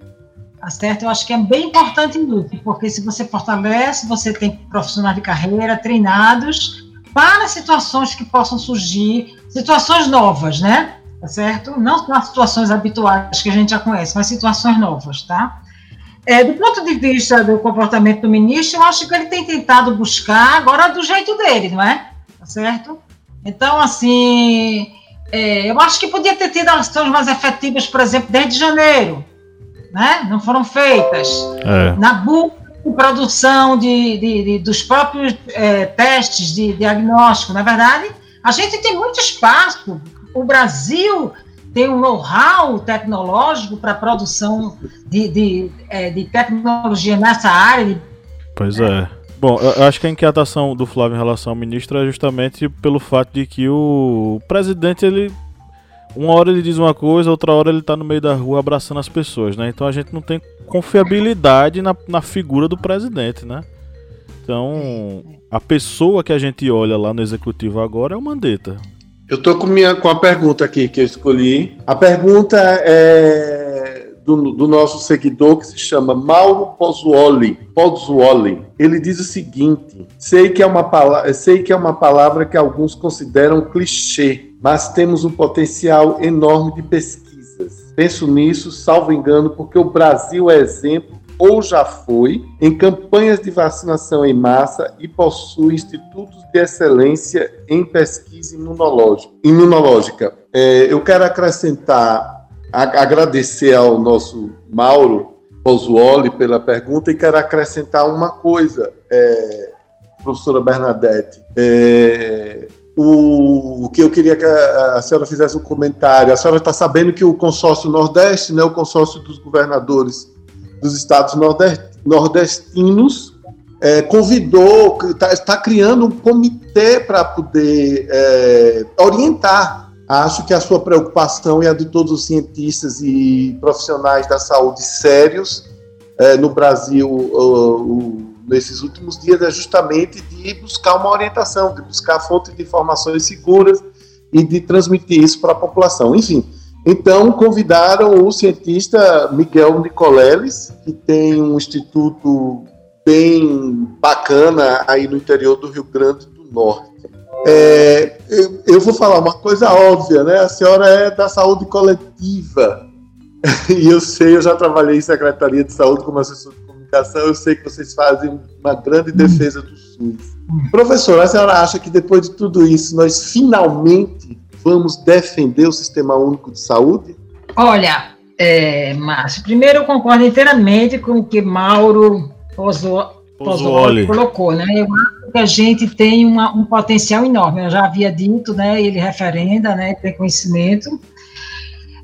Speaker 5: Tá certo? Eu acho que é bem importante isso, porque se você fortalece, você tem profissionais de carreira treinados para situações que possam surgir, situações novas, né? Tá certo? Não as situações habituais que a gente já conhece, mas situações novas, tá? É, do ponto de vista do comportamento do ministro, eu acho que ele tem tentado buscar agora do jeito dele, não é? Tá certo? Então, assim, é, eu acho que podia ter tido ações mais efetivas, por exemplo, desde janeiro, né? Não foram feitas.
Speaker 1: É.
Speaker 5: Na busca de produção de, de- de- dos próprios é, testes de diagnóstico, na verdade, a gente tem muito espaço. O Brasil tem um know-how tecnológico para produção de, de, é, de tecnologia nessa área,
Speaker 1: Pois é. Bom, eu acho que a inquietação do Flávio em relação ao ministro é justamente pelo fato de que o presidente, ele. Uma hora ele diz uma coisa, outra hora ele tá no meio da rua abraçando as pessoas, né? Então a gente não tem confiabilidade na, na figura do presidente, né? Então, a pessoa que a gente olha lá no executivo agora é o Mandetta.
Speaker 4: Eu tô com, minha, com a pergunta aqui que eu escolhi. A pergunta é do, do nosso seguidor que se chama Mauro Pozzuoli. Pozzuoli. Ele diz o seguinte: sei que, é uma palavra, sei que é uma palavra que alguns consideram clichê, mas temos um potencial enorme de pesquisas. Penso nisso, salvo engano, porque o Brasil é exemplo ou já foi em campanhas de vacinação em massa e possui institutos de excelência em pesquisa imunológica. imunológica. É, eu quero acrescentar, agradecer ao nosso Mauro Pozzuoli pela pergunta e quero acrescentar uma coisa, é, professora Bernadette. É, o, o que eu queria que a, a senhora fizesse um comentário. A senhora está sabendo que o consórcio Nordeste, né, o consórcio dos governadores dos estados norde- nordestinos, é, convidou, está está criando um comitê para poder é, orientar. Acho que a sua preocupação e a de todos os cientistas e profissionais da saúde sérios é, no Brasil uh, o- nesses últimos dias é justamente de buscar uma orientação, de buscar fontes de informações seguras e de transmitir isso para a população. Enfim, então, convidaram o cientista Miguel Nicoleles, que tem um instituto bem bacana aí no interior do Rio Grande do Norte. É, eu, eu vou falar uma coisa óbvia, né? A senhora é da saúde coletiva. E eu sei, eu já trabalhei em Secretaria de Saúde como assessor de comunicação, eu sei que vocês fazem uma grande defesa do SUS. Professora, a senhora acha que depois de tudo isso, nós finalmente vamos defender o Sistema Único de Saúde?
Speaker 5: Olha, é, Márcio, primeiro eu concordo inteiramente com o que Mauro Pozzo-
Speaker 1: Pozzuoli.
Speaker 5: Pozzuoli colocou, né? Eu acho que a gente tem uma- um potencial enorme. Eu já havia dito, né? Ele referenda, né? Tem conhecimento.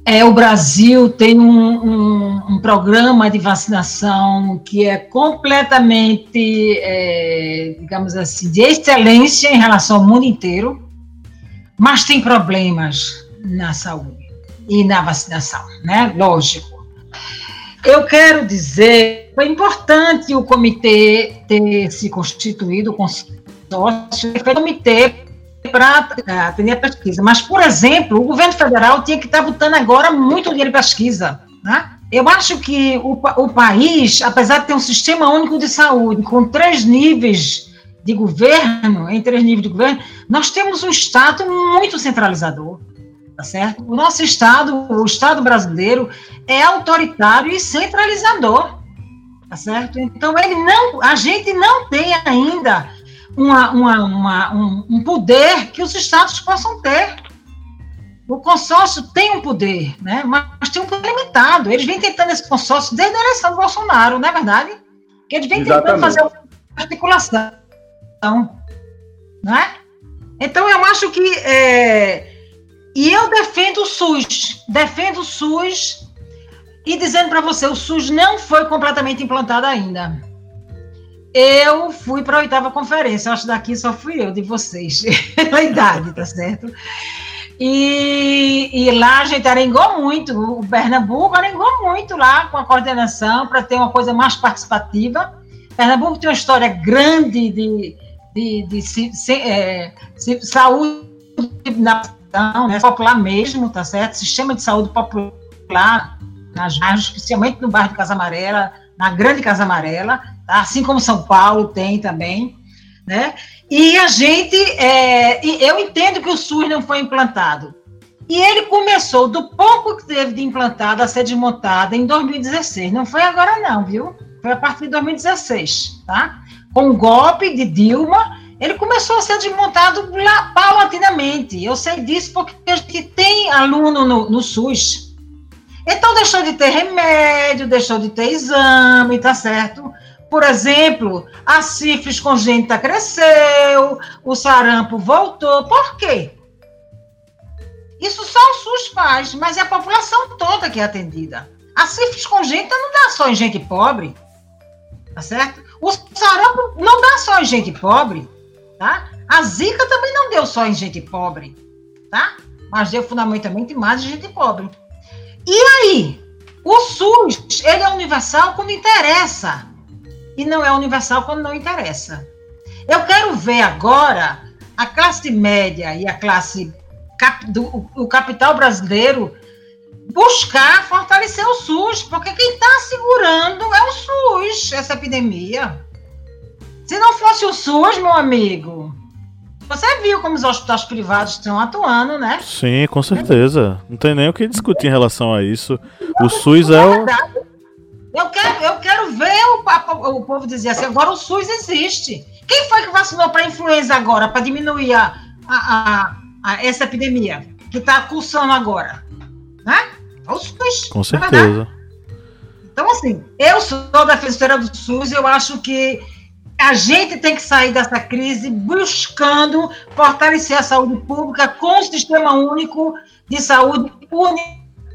Speaker 5: É, o Brasil tem um, um- um programa de vacinação que é completamente, é, digamos assim, de excelência em relação ao mundo inteiro, mas tem problemas na saúde e na vacinação, né? Lógico. Eu quero dizer, foi importante o comitê ter se constituído, o consórcio, um comitê para atender a pesquisa. Mas, por exemplo, o governo federal tinha que estar botando agora muito dinheiro em pesquisa, né? Eu acho que o, o país, apesar de ter um sistema único de saúde com três níveis de governo, em três níveis de governo, nós temos um Estado muito centralizador tá certo? O nosso Estado, o Estado brasileiro, é autoritário e centralizador, tá certo? Então, ele não, a gente não tem ainda uma, uma, uma- um, um poder que os Estados possam ter. O consórcio tem um poder, né? mas tem um poder limitado. Eles vêm tentando esse consórcio desde a eleição do Bolsonaro, não é verdade? Que eles vêm tentando
Speaker 4: Exatamente.
Speaker 5: fazer uma articulação, né? Então, eu acho que é, e eu defendo o SUS, defendo o SUS e dizendo para você, o SUS não foi completamente implantado ainda. Eu fui para a oitava conferência, acho que daqui só fui eu de vocês, pela idade, tá certo? E, e lá a gente arengou muito, o Pernambuco arengou muito lá com a coordenação para ter uma coisa mais participativa. Pernambuco tem uma história grande de, de, de, é, saúde na né, popular mesmo, tá certo? Sistema de saúde popular nas especialmente no bairro de Casa Amarela, na Grande Casa Amarela, tá? assim como São Paulo tem também, né? E a gente, é, eu entendo que o SUS não foi implantado. E ele começou, do pouco que teve de implantado a ser desmontado em 2016. Não foi agora não, viu? Foi a partir de 2016, tá? Com o golpe de Dilma, ele começou a ser desmontado paulatinamente. Eu sei disso porque a gente tem aluno no, no SUS. Então deixou de ter remédio, deixou de ter exame, tá certo? Por exemplo, a sífilis congênita cresceu, o sarampo voltou. Por quê? Isso só o SUS faz, mas é a população toda que é atendida. A sífilis congênita não dá só em gente pobre, tá certo? O sarampo não dá só em gente pobre, tá? A zika também não deu só em gente pobre, tá? Mas deu fundamentalmente mais em gente pobre. E aí? O SUS, ele é universal quando interessa e não é universal quando não interessa. Eu quero ver agora a classe média e a classe do, o capital brasileiro buscar fortalecer o SUS, porque quem está segurando é o SUS, essa epidemia. Se não fosse o SUS, meu amigo, você viu como os hospitais privados estão atuando, né?
Speaker 1: Sim, com certeza. Não tem nem o que discutir em relação a isso. O SUS é o.
Speaker 5: Eu quero, eu quero ver o, o povo dizer assim, agora o SUS existe. Quem foi que vacinou para influenza agora, para diminuir a, a, a, a, essa epidemia que está cursando agora? Né? É o SUS.
Speaker 1: Com é certeza.
Speaker 5: Então, assim, eu sou defensora do SUS, eu acho que a gente tem que sair dessa crise buscando fortalecer a saúde pública com o sistema único de saúde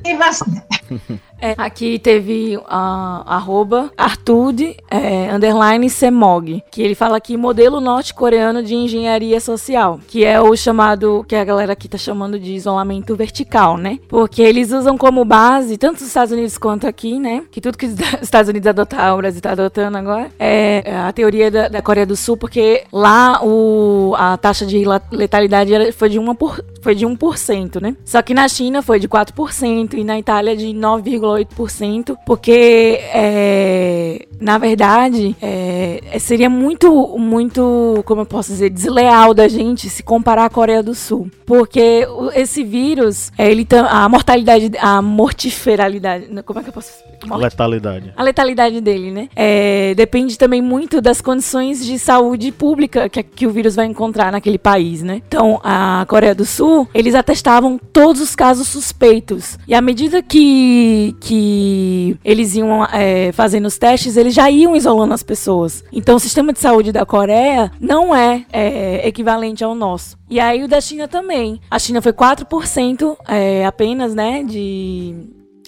Speaker 5: universal.
Speaker 2: É, aqui teve a arroba Artude é, underline Semog, que ele fala aqui modelo norte-coreano de engenharia social, que é o chamado, que a galera aqui tá chamando de isolamento vertical, né? Porque eles usam como base, tanto os Estados Unidos quanto aqui, né? Que tudo que os Estados Unidos adotar, o Brasil tá adotando agora, é a teoria da, da Coreia do Sul, porque lá o, a taxa de letalidade foi de, uma por, foi de 1%, né? Só que na China foi de 4% e na Itália de 9, 0,8%, porque, é, na verdade, é, seria muito, muito, como eu posso dizer, desleal da gente se comparar à Coreia do Sul. Porque esse vírus, é, ele a mortalidade, a mortiferalidade, como é que eu posso
Speaker 1: a letalidade.
Speaker 2: A letalidade dele, né? É, depende também muito das condições de saúde pública que, que o vírus vai encontrar naquele país, né? Então, a Coreia do Sul, eles atestavam todos os casos suspeitos. E à medida que, que eles iam é, fazendo os testes, eles já iam isolando as pessoas. Então, o sistema de saúde da Coreia não é, é equivalente ao nosso. E aí o da China também. A China foi 4% é, apenas, né, de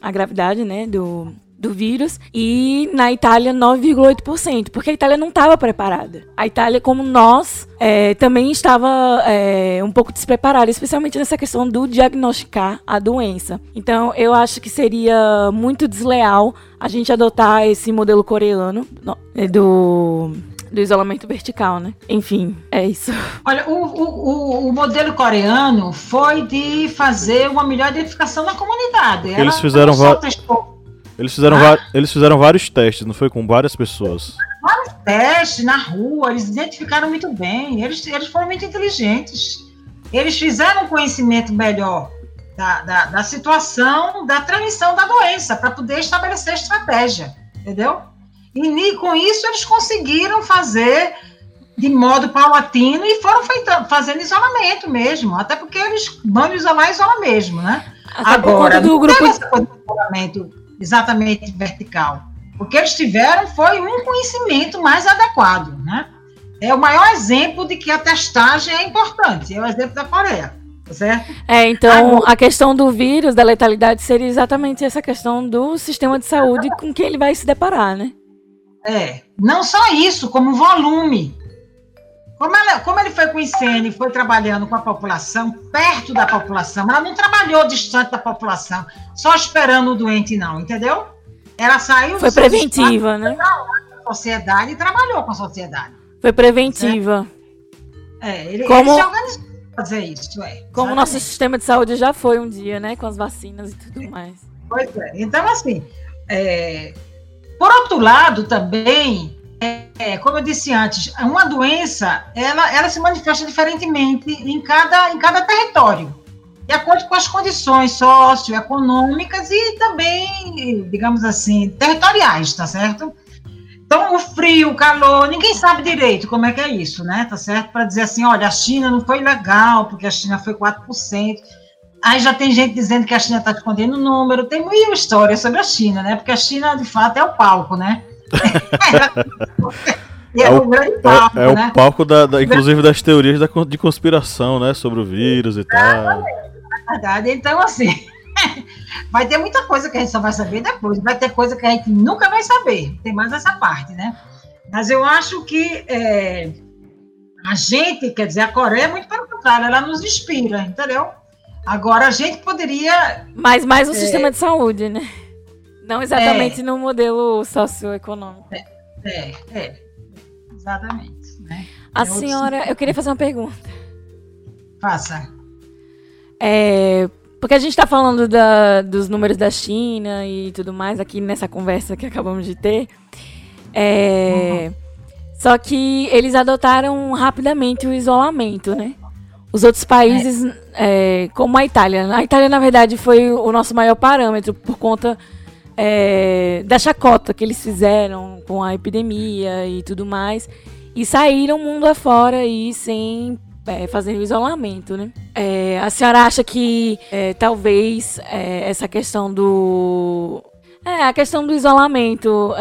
Speaker 2: a gravidade, né, do, do vírus e na Itália 9,8%, porque a Itália não estava preparada. A Itália, como nós, é, também estava é, um pouco despreparada, especialmente nessa questão do diagnosticar a doença. Então, eu acho que seria muito desleal a gente adotar esse modelo coreano é, do do isolamento vertical, né? Enfim, é isso.
Speaker 5: Olha, o, o, o modelo coreano foi de fazer uma melhor identificação na comunidade.
Speaker 1: Eles fizeram vários eles fizeram, ah. eles fizeram vários testes, não foi? Com várias pessoas.
Speaker 5: Vários testes na rua, eles identificaram muito bem, eles, eles foram muito inteligentes. Eles fizeram um conhecimento melhor da, da, da situação, da transmissão da doença, para poder estabelecer estratégia, entendeu? E com isso eles conseguiram fazer de modo paulatino e foram feita, fazendo isolamento mesmo, até porque eles vão isolar, isolar mesmo, né? Até Agora, do grupo... essa coisa de isolamento exatamente vertical. O que eles tiveram foi um conhecimento mais adequado, né? É o maior exemplo de que a testagem é importante, é o exemplo da Coreia. Tá certo?
Speaker 2: É, então Agora, a questão do vírus, da letalidade, seria exatamente essa questão do sistema de saúde com que ele vai se deparar, né?
Speaker 5: É, não só isso, como volume. Como, ela, como ele foi com o ICN, foi trabalhando com a população, perto da população, ela não trabalhou distante da população, só esperando o doente, não, entendeu? Ela saiu.
Speaker 2: Foi preventiva, né?
Speaker 5: Da sociedade e trabalhou com a sociedade.
Speaker 2: Foi preventiva.
Speaker 5: É, ele,
Speaker 2: Como-
Speaker 5: ele se organizou fazer isso, é.
Speaker 2: Como o nosso sistema de saúde já foi um dia, né? Com as vacinas e tudo mais.
Speaker 5: Pois é. Então, assim, é, por outro lado, também, é, como eu disse antes, uma doença, ela, ela se manifesta diferentemente em cada, em cada território, de acordo com as condições socioeconômicas e também, digamos assim, territoriais, tá certo? Então, o frio, o calor, ninguém sabe direito como é que é isso, né? Tá certo? Para dizer assim, olha, a China não foi legal, porque a China foi 4%. Aí já tem gente dizendo que a China está escondendo o número. Tem mil histórias sobre a China, né? Porque a China, de fato, é o palco, né? E é,
Speaker 1: É
Speaker 5: o, grande palco,
Speaker 1: É, é
Speaker 5: né?
Speaker 1: o palco, da, da- inclusive, das teorias da, de conspiração, né? Sobre o vírus e tal.
Speaker 5: verdade. Então, assim, vai ter muita coisa que a gente só vai saber depois. Vai ter coisa que a gente nunca vai saber. Tem mais essa parte, né? Mas eu acho que é, a gente, quer dizer, a Coreia, é muito pelo contrário, ela nos inspira, entendeu? Agora, a gente poderia.
Speaker 2: Mas mais no
Speaker 5: É.
Speaker 2: sistema de saúde, né? Não exatamente no modelo socioeconômico.
Speaker 5: É, é, exatamente. Né?
Speaker 2: A
Speaker 5: É outro
Speaker 2: senhora, eu queria fazer uma pergunta.
Speaker 5: Faça.
Speaker 2: É, porque a gente está falando da- dos números da China e tudo mais aqui nessa conversa que acabamos de ter. É, Só que eles adotaram rapidamente o isolamento, né? Os outros países, é, como a Itália. A Itália, na verdade, foi o nosso maior parâmetro por conta é, da chacota que eles fizeram com a epidemia e tudo mais. E saíram mundo afora aí sem é, fazer o isolamento, né? É, a senhora acha que é, talvez é, essa questão do. É, a questão do isolamento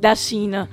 Speaker 2: da China.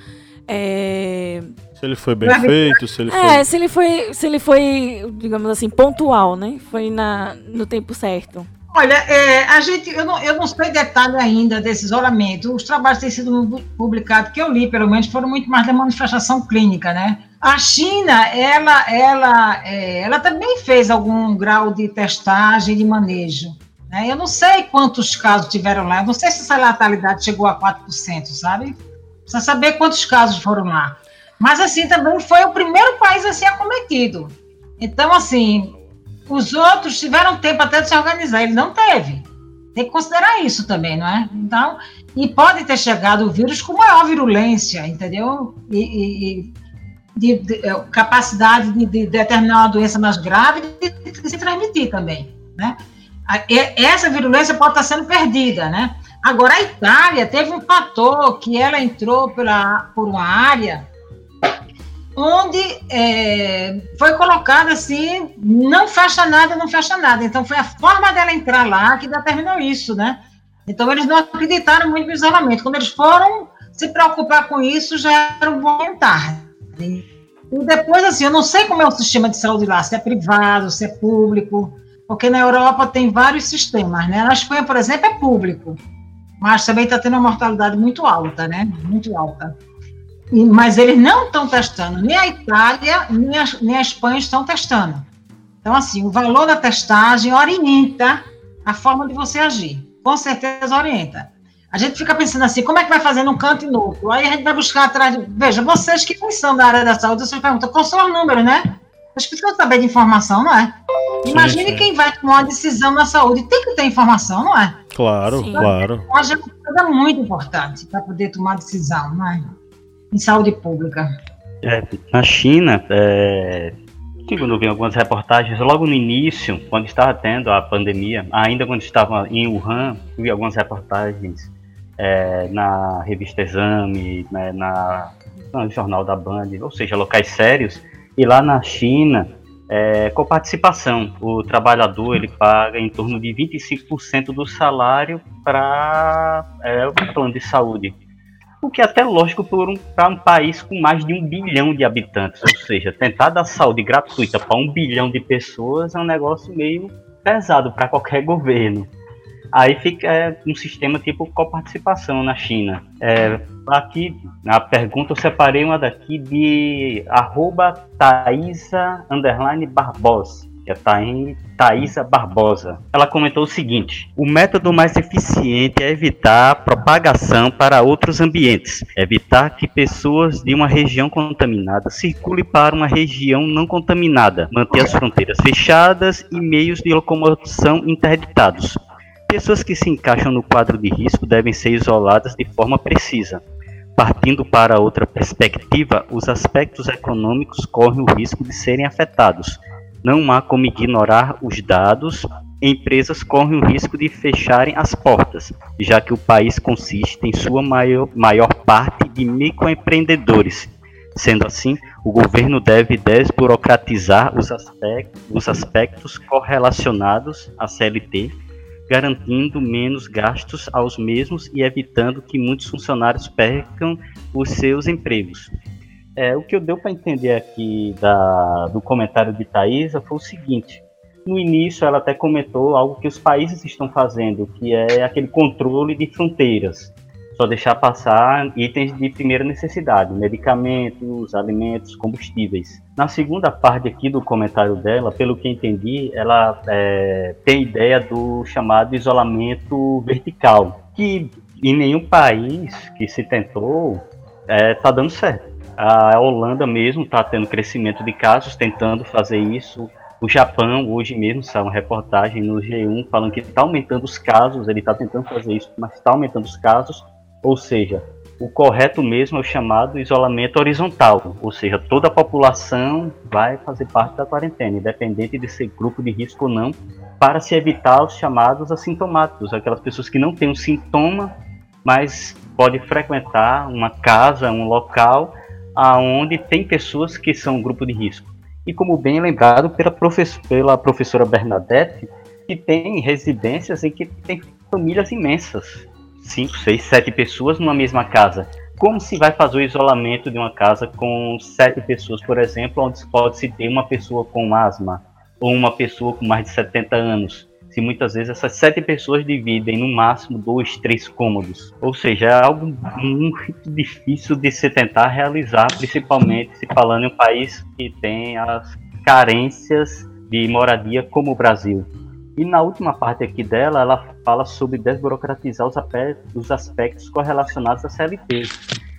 Speaker 1: Se ele foi bem feito, se ele foi.
Speaker 2: é, se ele foi, se ele foi, digamos assim, pontual, né? Foi na, no tempo certo.
Speaker 5: Olha, é, a gente, eu não, eu não sei detalhe ainda desse isolamento. Os trabalhos têm sido publicados, que eu li, pelo menos, foram muito mais da manifestação clínica, né? A China, ela, ela, é, ela também fez algum grau de testagem, de manejo. Né? Eu não sei quantos casos tiveram lá, eu não sei se essa letalidade chegou a 4%, sabe? Precisa saber quantos casos foram lá. Mas, assim, também foi o primeiro país a ser acometido. Então, assim, os outros tiveram tempo até de se organizar, ele não teve. Tem que considerar isso também, não é? Então, e pode ter chegado o vírus com maior virulência, entendeu? E, e- de, de- eh, capacidade de, de determinar uma doença mais grave e de, se transmitir também, né? Essa virulência pode estar sendo perdida, né? Agora, a Itália teve um fator que ela entrou pela, por uma área onde é, foi colocado assim, não fecha nada, não fecha nada. Então foi a forma dela entrar lá que determinou isso, né? Então eles não acreditaram muito no isolamento. Quando eles foram se preocupar com isso, já era um bom tarde. E depois, assim, eu não sei como é o sistema de saúde lá, se é privado, se é público, porque na Europa tem vários sistemas, né? Na Espanha, por exemplo, é público, mas também está tendo uma mortalidade muito alta, né? Muito alta. Mas eles não estão testando, nem a Itália, nem a, nem a Espanha estão testando. Então, assim, o valor da testagem orienta a forma de você agir. Com certeza orienta. A gente fica pensando assim, como é que vai fazer num canto e no outro? Aí a gente vai buscar atrás. De... Veja, vocês que são da área da saúde, vocês perguntam qual são os números, né? As pessoas saber de informação, não é?
Speaker 1: Sim,
Speaker 5: Imagine
Speaker 1: sim.
Speaker 5: quem vai tomar uma decisão na saúde. Tem que ter informação, não é?
Speaker 1: Claro,
Speaker 2: Sim.
Speaker 1: claro.
Speaker 5: Hoje é uma coisa muito importante para poder tomar decisão, não é? Em saúde pública.
Speaker 3: É, na China, é, segundo vi algumas reportagens, logo no início, quando estava tendo a pandemia, ainda quando estava em Wuhan, vi algumas reportagens é, na revista Exame, né, na, no jornal da Band, ou seja, locais sérios, e lá na China, é, com participação, o trabalhador ele paga em torno de 25% do salário para é, o plano de saúde. O que é até lógico para um, país com mais de um bilhão de habitantes. Ou seja, tentar dar saúde gratuita para um bilhão de pessoas é um negócio meio pesado para qualquer governo. Aí fica é, um sistema tipo coparticipação na China. É, aqui na pergunta eu separei uma daqui de arroba Thaisa Barbosa que é Thaisa Barbosa. Ela comentou o seguinte: o método mais eficiente é evitar a propagação para outros ambientes, evitar que pessoas de uma região contaminada circulem para uma região não contaminada, manter as fronteiras fechadas e meios de locomoção interditados. Pessoas que se encaixam no quadro de risco devem ser isoladas de forma precisa. Partindo para outra perspectiva, os aspectos econômicos correm o risco de serem afetados não há como ignorar os dados. Empresas correm o risco de fecharem as portas, já que o país consiste em sua maior, maior parte de microempreendedores. Sendo assim, o governo deve desburocratizar os aspectos, os aspectos correlacionados à CLT, garantindo menos gastos aos mesmos e evitando que muitos funcionários percam os seus empregos. É, o que eu deu para entender aqui da, do comentário de Thaisa foi o seguinte. No início, ela até comentou algo que os países estão fazendo, que é aquele controle de fronteiras. Só deixar passar itens de primeira necessidade, medicamentos, alimentos, combustíveis. Na segunda parte aqui do comentário dela, pelo que entendi, ela é, tem ideia do chamado isolamento vertical, que em nenhum país que se tentou está é, tá dando certo a Holanda mesmo está tendo crescimento de casos, tentando fazer isso. O Japão, hoje mesmo, saiu uma reportagem no G1 falando que está aumentando os casos, ele está tentando fazer isso, mas está aumentando os casos. Ou seja, o correto mesmo é o chamado isolamento horizontal, ou seja, toda a população vai fazer parte da quarentena, independente de ser grupo de risco ou não, para se evitar os chamados assintomáticos, aquelas pessoas que não têm um sintoma, mas pode frequentar uma casa, um local aonde tem pessoas que são grupo de risco. E como bem lembrado pela, professor, pela professora Bernadette, que tem residências em que tem famílias imensas, 5, 6, 7 pessoas numa mesma casa. Como se vai fazer o isolamento de uma casa com sete pessoas, por exemplo, onde pode-se ter uma pessoa com asma ou uma pessoa com mais de 70 anos? Se muitas vezes essas sete pessoas dividem no máximo dois, três cômodos. Ou seja, é algo muito difícil de se tentar realizar, principalmente se falando em um país que tem as carências de moradia como o Brasil. E na última parte aqui dela, ela fala sobre desburocratizar os aspectos, os aspectos correlacionados à CLT.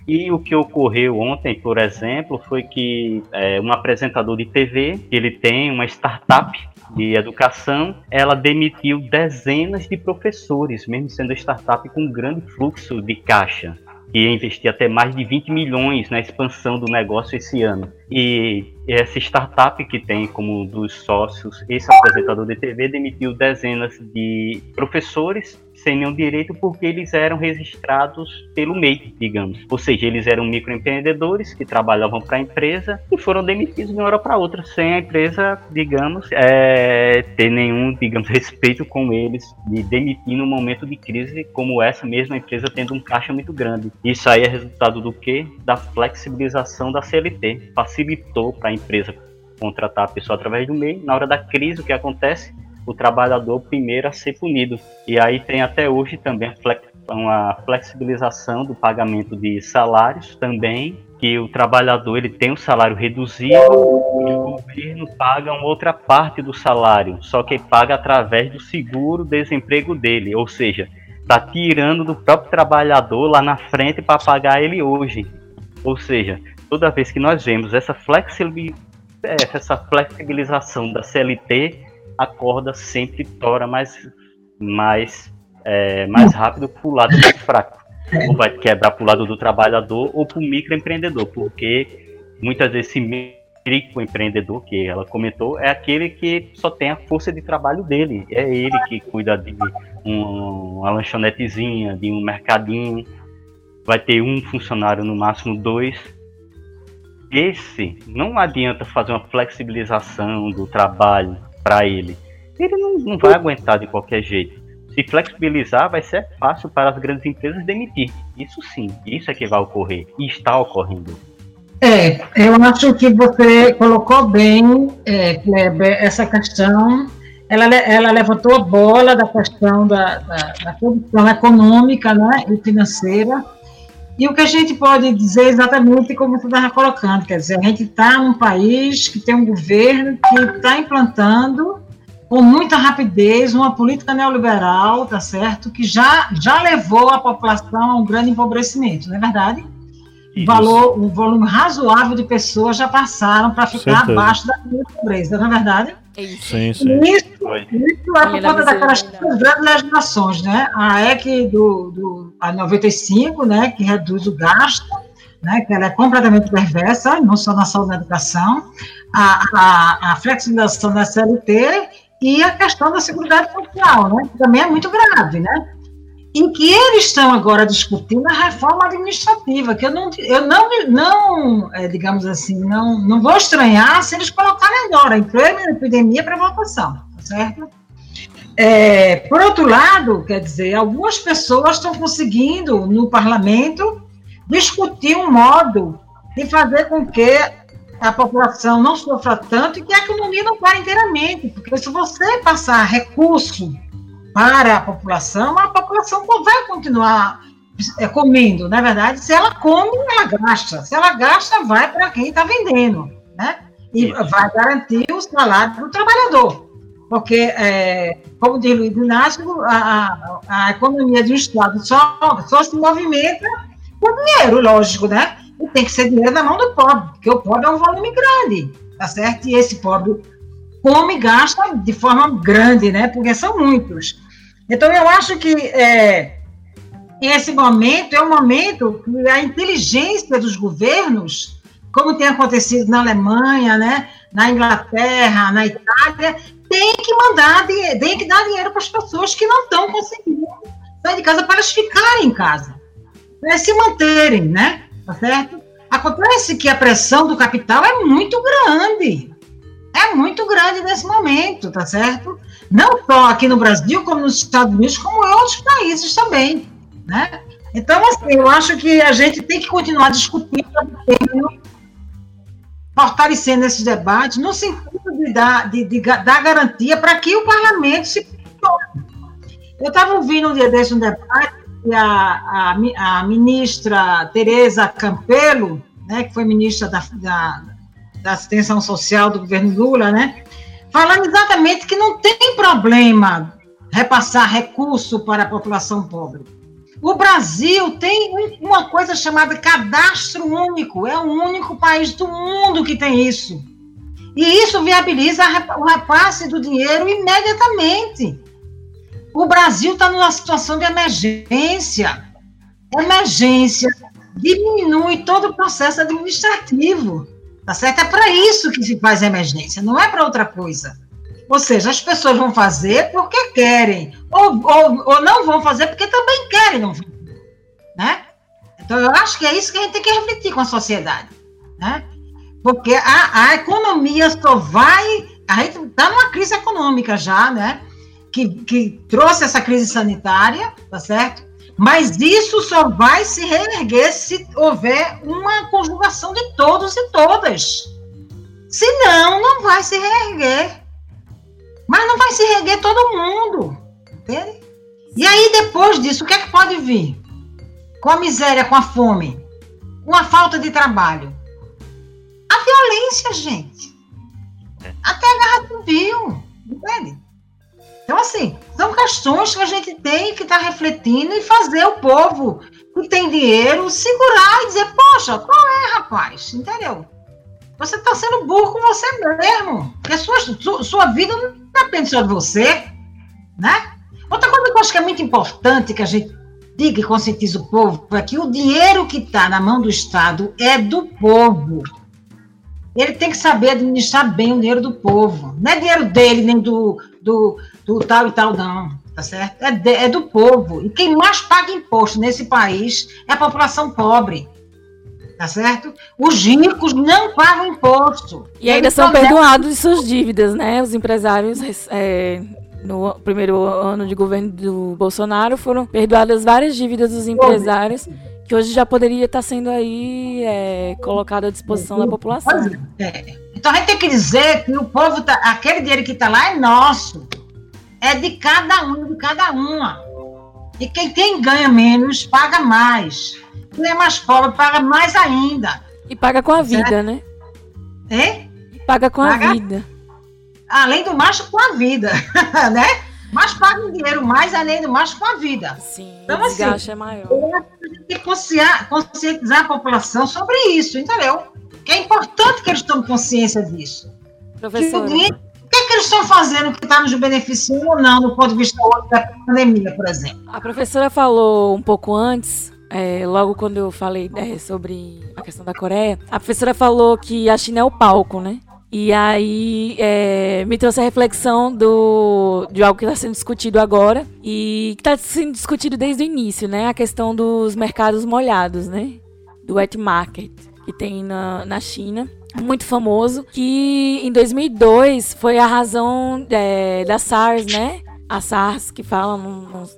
Speaker 3: E o que ocorreu ontem, por exemplo, foi que é, um apresentador de TV, ele tem uma startup de educação, ela demitiu dezenas de professores, mesmo sendo startup com um grande fluxo de caixa, que ia investir até mais de 20 milhões na expansão do negócio esse ano. E essa startup que tem como um dos sócios esse apresentador de TV demitiu dezenas de professores sem nenhum direito porque eles eram registrados pelo MEI, digamos. Ou seja, eles eram microempreendedores que trabalhavam para a empresa e foram demitidos de uma hora para outra, sem a empresa, digamos, é, ter nenhum, digamos, respeito com eles de demitir num momento de crise como essa mesma empresa tendo um caixa muito grande. Isso aí é resultado do quê? Da flexibilização da CLT. Facilitou para a empresa contratar a pessoa através do MEI. Na hora da crise, o que acontece? O trabalhador primeiro a ser punido. E aí tem até hoje também uma flexibilização do pagamento de salários também, que o trabalhador ele tem um salário reduzido e o governo paga uma outra parte do salário, só que paga através do seguro desemprego dele, ou seja, está tirando do próprio trabalhador lá na frente para pagar ele hoje. Ou seja, toda vez que nós vemos essa, essa flexibilização da CLT, a corda sempre tora mais, mais, é, mais rápido para o lado mais fraco. Ou vai quebrar para o lado do trabalhador ou para o microempreendedor, porque muitas vezes esse microempreendedor que ela comentou é aquele que só tem a força de trabalho dele. É ele que cuida de um, uma lanchonetezinha, de um mercadinho. Vai ter um funcionário, no máximo dois. Esse não adianta fazer uma flexibilização do trabalho para ele. Ele não, não vai aguentar de qualquer jeito. Se flexibilizar, vai ser fácil para as grandes empresas demitir. Isso sim, isso é que vai ocorrer. E está ocorrendo.
Speaker 5: É, eu acho que você colocou bem, é, Kleber, essa questão. Ela, ela levantou a bola da questão da, da, da produção econômica né, e financeira. E o que a gente pode dizer exatamente como você estava colocando, quer dizer, a gente está num país que tem um governo que está implantando com muita rapidez uma política neoliberal, tá certo, que já, já levou a população a um grande empobrecimento, não é verdade? O valor, um volume razoável de pessoas já passaram para ficar
Speaker 1: Certeza.
Speaker 5: abaixo da pobreza, não é verdade?
Speaker 2: É isso.
Speaker 1: Sim, sim.
Speaker 5: Isso, isso é por conta daquelas grandes legislações, né? A EC do, do a 95, né, que reduz o gasto, né, que ela é completamente perversa, não só na saúde e na educação, a, a, a flexibilização da CLT e a questão da seguridade social, né, que também é muito grave, né? Em que eles estão agora discutindo a reforma administrativa, que eu não, eu não, não é, digamos assim, não, não vou estranhar se eles colocarem agora, em plena epidemia, para votação, tá certo? É, por outro lado, quer dizer, algumas pessoas estão conseguindo, no parlamento, discutir um modo de fazer com que a população não sofra tanto e que a economia não pare inteiramente, porque se você passar recurso para a população, a população vai continuar é, comendo, na verdade, se ela come, ela gasta, se ela gasta, vai para quem está vendendo, né? E
Speaker 3: Isso.
Speaker 5: vai garantir o salário do trabalhador. Porque, é, como diz Luiz Inácio, a, a, a economia de um Estado só, só se movimenta com dinheiro, lógico, né? E tem que ser dinheiro na mão do pobre, porque o pobre é um volume grande, tá certo? E esse pobre come e gasta de forma grande, né? Porque são muitos. Então, eu acho que é, esse momento é um momento que a inteligência dos governos, como tem acontecido na Alemanha, né? Na Inglaterra, na Itália, tem que mandar, tem que dar dinheiro para as pessoas que não estão conseguindo sair de casa para elas ficarem em casa, para se manterem, né? Tá certo? Acontece que a pressão do capital é muito grande. É muito grande nesse momento, tá certo? Não só aqui no Brasil, como nos Estados Unidos, como em outros países também, né? Então, assim, eu acho que a gente tem que continuar discutindo, fortalecendo esses debates, no sentido de dar, de, de dar garantia para que o parlamento se. Eu estava ouvindo um dia desse um debate que a, a, a ministra Tereza Campelo, né, que foi ministra da, da, da Assistência Social do governo Lula, né, falando exatamente que não tem problema repassar recurso para a população pobre. O Brasil tem um- uma coisa chamada cadastro único, é o único país do mundo que tem isso. E isso viabiliza o repasse do dinheiro imediatamente. O Brasil está numa situação de emergência. Emergência diminui todo o processo administrativo. Tá certo? É para isso que se faz emergência, não é para outra coisa. Ou seja, as pessoas vão fazer porque querem, ou, ou, ou não vão fazer porque também querem não. Né? Então, eu acho que é isso que a gente tem que refletir com a sociedade. Né? Porque a, a economia só vai. A gente está numa crise econômica já, né? Que, que trouxe essa crise sanitária, tá certo? Mas isso só vai se reerguer se houver uma conjugação de todos e todas. Senão, não vai se reerguer. Mas não vai se reerguer todo mundo. Entende? E aí, depois disso, o que é que pode vir? Com a miséria, com a fome, com a falta de trabalho. A violência, gente. Até a guerra civil. Entende? Então, assim, são questões que a gente tem que estar refletindo e fazer o povo que tem dinheiro segurar e dizer, poxa, qual é, rapaz? Entendeu? Você está sendo burro com você mesmo. Porque sua, sua, sua vida não depende só de você. Né? Outra coisa que eu acho que é muito importante que a gente diga e conscientize o povo é que o dinheiro que está na mão do Estado é do povo. Ele tem que saber administrar bem o dinheiro do povo. Não é dinheiro dele, nem do, do, do tal e tal, não. Tá certo? É, de, é do povo. E quem mais paga imposto nesse país é a população pobre. Tá certo? Os ricos não pagam imposto.
Speaker 2: E ainda são perdoados de suas dívidas, né? Os empresários, é, no primeiro ano de governo do Bolsonaro, foram perdoadas várias dívidas dos empresários, que hoje já poderia estar sendo aí é, colocado à disposição da população.
Speaker 5: É. Então a gente tem que dizer que o povo, tá, aquele dinheiro que está lá é nosso. É de cada um, de cada uma. E quem, quem ganha menos, paga mais. quem é mais pobre paga mais ainda.
Speaker 2: E paga com a
Speaker 5: Certo.
Speaker 2: vida, né?
Speaker 5: Hein?
Speaker 2: E paga com
Speaker 5: Paga?
Speaker 2: a vida.
Speaker 5: Além do mais com a vida, né? Mas paga em dinheiro mais, além do mais com a vida.
Speaker 2: Sim,
Speaker 5: Então,
Speaker 2: o
Speaker 5: assim,
Speaker 2: é maior.
Speaker 5: tem que conscientizar a população sobre isso, entendeu? Que é importante que eles tomem consciência disso. Que o
Speaker 2: Professora,
Speaker 5: dinheiro- o que, eles estão fazendo que está nos beneficiando ou não, do ponto de vista da pandemia, por exemplo?
Speaker 2: a professora falou um pouco antes, é, logo quando eu falei é, sobre a questão da Coreia, a professora falou que a China é o palco, né? E aí é, me trouxe a reflexão do, de algo que está sendo discutido agora e que está sendo discutido desde o início, né? A questão dos mercados molhados, né? Do wet market que tem na, na China. Muito famoso, que em 2002 foi a razão é, da SARS, né? A SARS que fala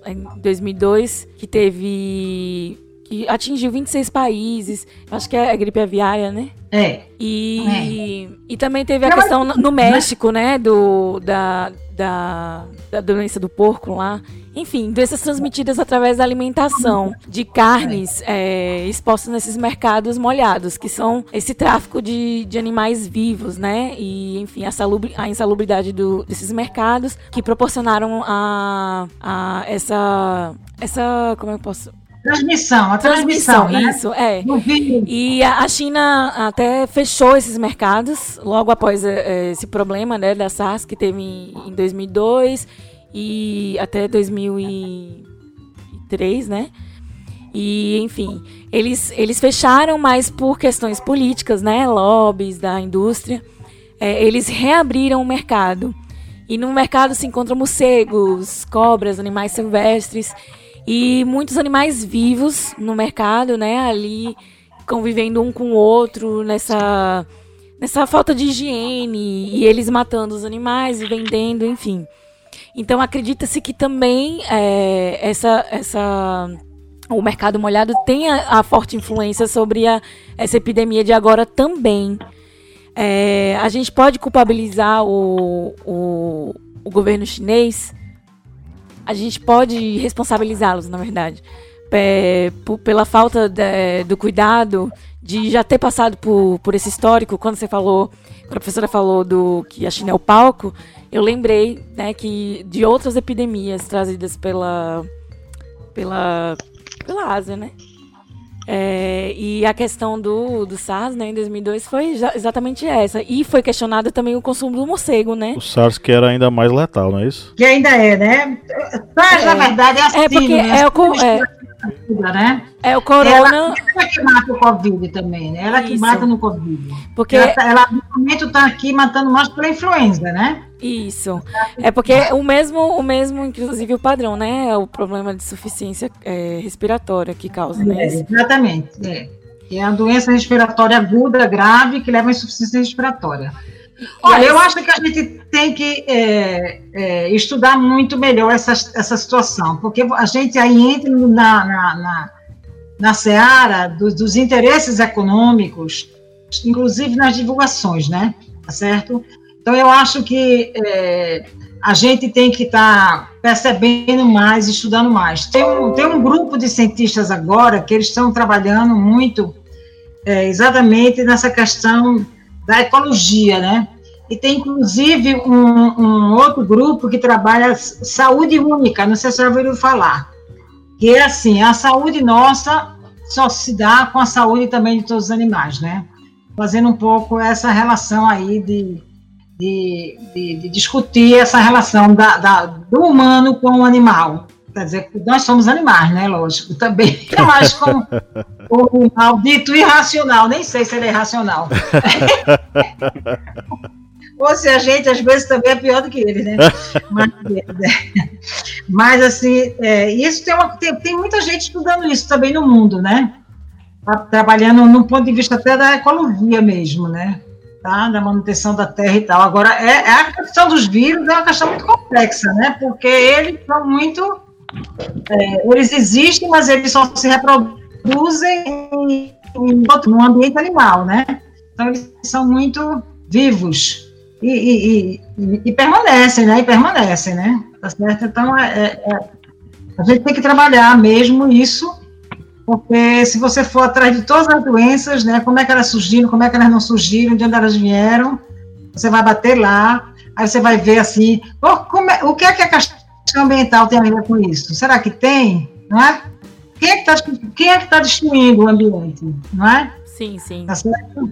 Speaker 2: em 2002 que teve que atingiu 26 países. Acho que é a gripe aviária, né?
Speaker 5: É.
Speaker 2: E, e também teve a
Speaker 5: Não,
Speaker 2: questão no- no México, né? Do, da, da, da doença do porco lá. Enfim, doenças transmitidas através da alimentação de carnes é, expostas nesses mercados molhados, que são esse tráfico de, de animais vivos, né? E, enfim, a, salubri, a insalubridade do- desses mercados que proporcionaram a, a essa. Essa. Como eu posso.
Speaker 5: Transmissão, a transmissão,
Speaker 2: Transmissão,
Speaker 5: né?
Speaker 2: isso, é. E a China até fechou esses mercados logo após eh, esse problema né, da SARS que teve em, em 2002 e até 2003, né? E, enfim, eles, eles fecharam, mas por questões políticas, né? Lobbies da indústria, eh, eles reabriram o mercado. E no mercado se encontram morcegos, cobras, animais silvestres e muitos animais vivos no mercado, né? Ali convivendo um com o outro nessa nessa falta de higiene e eles matando os animais e vendendo, enfim. Então acredita-se que também é, essa essa o mercado molhado tem a, a forte influência sobre a, essa epidemia de agora também. É, a gente pode culpabilizar o, o, o governo chinês a gente pode responsabilizá-los, na verdade, é, pela falta de- do cuidado de já ter passado por, por esse histórico. Quando você falou, a professora falou do que a China é o palco, eu lembrei, né, que de outras epidemias trazidas pela pela pela Ásia, né? É, e a questão do, do SARS, né, em 2002 foi exa- exatamente essa. E foi questionado também o consumo do morcego, né?
Speaker 1: O SARS que era ainda mais letal, não é isso?
Speaker 5: Que ainda é, né? Mas, na
Speaker 2: É.
Speaker 5: verdade, é assim,
Speaker 2: É porque
Speaker 5: né?
Speaker 2: é o, co- é,
Speaker 5: né?
Speaker 2: é o corona,
Speaker 5: Ela que mata o Covid também, né? Ela que
Speaker 2: Isso.
Speaker 5: mata no Covid.
Speaker 2: porque
Speaker 5: Ela, tá- ela, no momento, está aqui matando mais pela influenza, né?
Speaker 2: Isso. É porque o mesmo, o mesmo, inclusive o padrão, né? É o problema de insuficiência é, respiratória que causa, né?
Speaker 5: É, exatamente. É. Que é a doença respiratória aguda, grave, que leva à insuficiência respiratória. Olha, eu acho que a gente tem que é, é, estudar muito melhor essa, essa situação, porque a gente aí entra na, na, na, na seara dos, dos interesses econômicos, inclusive nas divulgações, né? Tá certo? Então, eu acho que é, a gente tem que estar percebendo mais, estudando mais. Tem um, tem um grupo de cientistas agora que eles estão trabalhando muito é, exatamente nessa questão da ecologia, né? E tem inclusive um, um outro grupo que trabalha saúde única, não sei se você já ouviu falar, que é assim, a saúde nossa só se dá com a saúde também de todos os animais, né? Fazendo um pouco essa relação aí de, de, de, de discutir essa relação da, da- do humano com o animal. Quer dizer, nós somos animais, né? Lógico, também, mas com o animal dito irracional, nem sei se ele é irracional. Ou se a gente, às vezes, também é pior do que ele, né? Mas, mas, assim, é, isso tem, uma, tem, tem muita gente estudando isso também no mundo, né? Tá trabalhando no ponto de vista até da ecologia mesmo, né? Tá? Da manutenção da terra e tal. Agora, é, é a questão dos vírus é uma questão muito complexa, né? Porque eles são muito. É, eles existem, mas eles só se reproduzem em, em no ambiente animal, né? Então, eles são muito vivos e, e- e- e permanecem, né? E permanecem, né? Tá certo? Então, é, é- é- a gente tem que trabalhar mesmo isso Porque se você for atrás de todas as doenças, né, como é que elas surgiram, como é que elas não surgiram, de onde elas vieram, você vai bater lá, aí você vai ver assim, oh, é, o que é que a questão ambiental tem a ver com isso? Será que tem? Não é? Quem é que está é tá destruindo o ambiente? Não é?
Speaker 2: Sim, sim.
Speaker 5: Tá certo?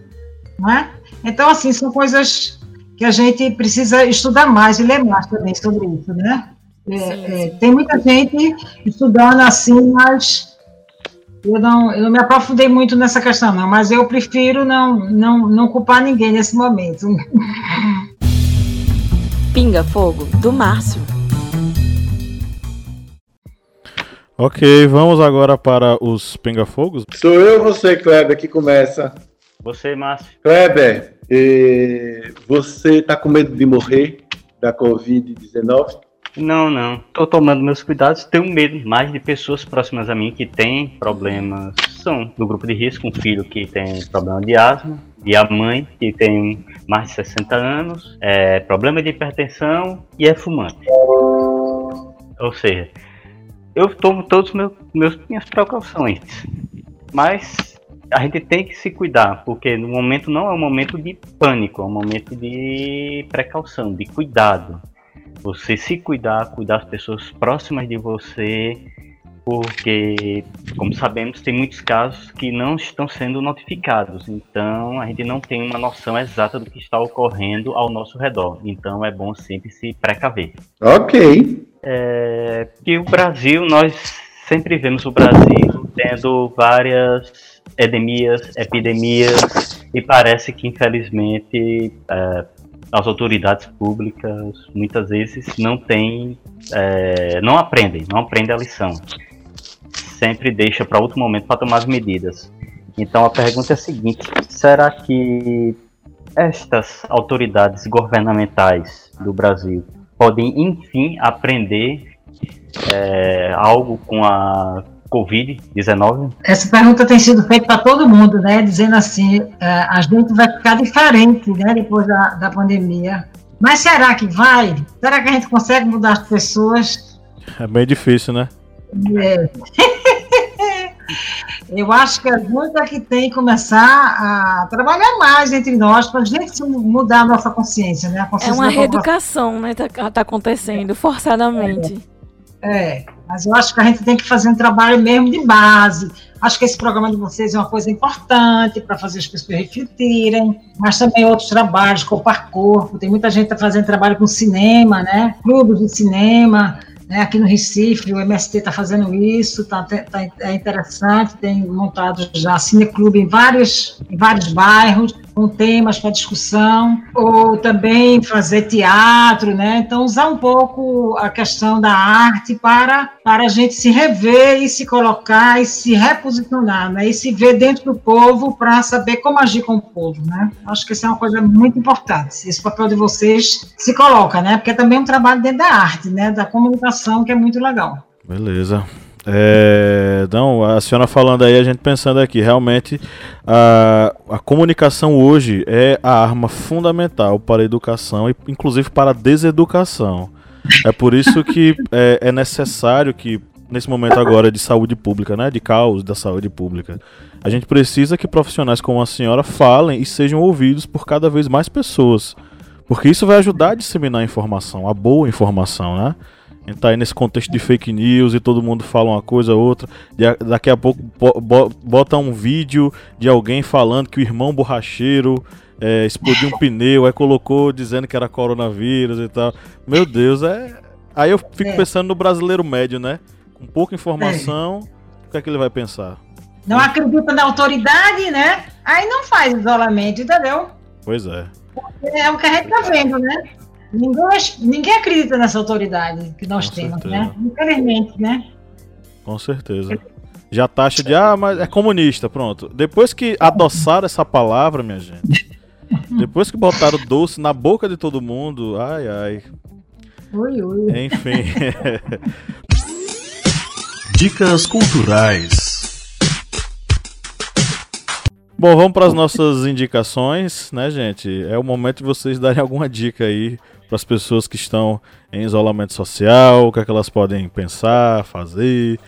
Speaker 5: Não é? Então, assim, são coisas que a gente precisa estudar mais e ler mais também sobre isso, né? É, sim, é, sim. tem muita gente estudando assim, mas eu não, eu não me aprofundei muito nessa questão, não, mas eu prefiro não, não, não culpar ninguém nesse momento.
Speaker 2: Pinga Fogo, do Márcio.
Speaker 1: Ok, vamos agora para os pinga-fogos.
Speaker 4: Sou eu ou você, Kleber, que começa?
Speaker 3: Você, Márcio.
Speaker 4: Kleber, eh, você está com medo de morrer da Covid-19?
Speaker 3: Não, não. Estou tomando meus cuidados. Tenho medo mais de pessoas próximas a mim que têm problemas. São do grupo de risco, um filho que tem problema de asma, e a mãe que tem mais de 60 anos, é, problema de hipertensão e é fumante. Ou seja, eu tomo todas meus, meus, minhas precauções. Mas a gente tem que se cuidar, porque no momento não é um momento de pânico, é um momento de precaução, de cuidado. Você se cuidar, cuidar das pessoas próximas de você, porque, como sabemos, tem muitos casos que não estão sendo notificados. Então, a gente não tem uma noção exata do que está ocorrendo ao nosso redor. Então, é bom sempre se precaver.
Speaker 4: Ok
Speaker 3: é, que o Brasil, nós sempre vemos o Brasil tendo várias epidemias, epidemias e parece que infelizmente é, as autoridades públicas muitas vezes não têm, é, não aprendem, não aprendem a lição. Sempre deixa para outro momento para tomar as medidas. Então a pergunta é a seguinte: será que estas autoridades governamentais do Brasil podem, enfim, aprender é, algo com a Covid-19?
Speaker 5: Essa pergunta tem sido feita para todo mundo, né? Dizendo assim, é, a gente vai ficar diferente, né? Depois da, da pandemia. Mas será que vai? Será que a gente consegue mudar as pessoas?
Speaker 1: É bem difícil, né? É.
Speaker 5: Eu acho que a gente é que tem que começar a trabalhar mais entre nós para a gente mudar a nossa consciência, né?
Speaker 2: Consciência é uma reeducação, né? Tá, tá acontecendo forçadamente.
Speaker 5: É, é, mas eu acho que a gente tem que fazer um trabalho mesmo de base. Acho que esse programa de vocês é uma coisa importante para fazer as pessoas refletirem, mas também outros trabalhos, corpo a corpo. Tem muita gente que está fazendo trabalho com cinema, né? Clubes de cinema né, aqui no Recife, o MST está fazendo isso, tá, tá, é interessante, tem montado já cineclube em vários, em vários bairros, com temas para discussão, ou também fazer teatro, né? Então, usar um pouco a questão da arte para, para a gente se rever e se colocar e se reposicionar, né? E se ver dentro do povo para saber como agir com o povo, né? Acho que isso é uma coisa muito importante. Esse papel de vocês se coloca, né? Porque é também um trabalho dentro da arte, né? Da comunicação, que é muito legal.
Speaker 1: Beleza. É, não, a senhora falando aí, a gente pensando aqui, realmente a, a comunicação hoje é a arma fundamental para a educação e inclusive para a deseducação. É por isso que é, é necessário que, nesse momento agora de saúde pública, né, de caos da saúde pública, a gente precisa que profissionais como a senhora falem e sejam ouvidos por cada vez mais pessoas. Porque isso vai ajudar a disseminar a informação, a boa informação, né? A gente tá aí nesse contexto de fake news e todo mundo fala uma coisa ou outra. Daqui a pouco bota um vídeo de alguém falando que o irmão borracheiro é, explodiu um pneu, aí colocou dizendo que era coronavírus e tal. Meu Deus, é. Aí eu fico é. pensando no brasileiro médio, né? Com pouca informação, é. o que é que ele vai pensar?
Speaker 5: Não acredita na autoridade, né? Aí não faz isolamento, entendeu?
Speaker 1: Pois é.
Speaker 5: É o que a gente tá vendo, né? Ninguém, ninguém acredita nessa autoridade que nós Com temos, né? certeza. né? Infelizmente, né?
Speaker 1: Com certeza. Já taxa de, ah, mas é comunista, pronto. Depois que adoçaram essa palavra, minha gente, depois que botaram doce na boca de todo mundo, ai, ai.
Speaker 5: Ui, ui.
Speaker 1: Enfim.
Speaker 6: Dicas culturais.
Speaker 1: Bom, vamos para as nossas indicações, né, gente? É o momento de vocês darem alguma dica aí para as pessoas que estão em isolamento social, o que é que elas podem pensar, fazer,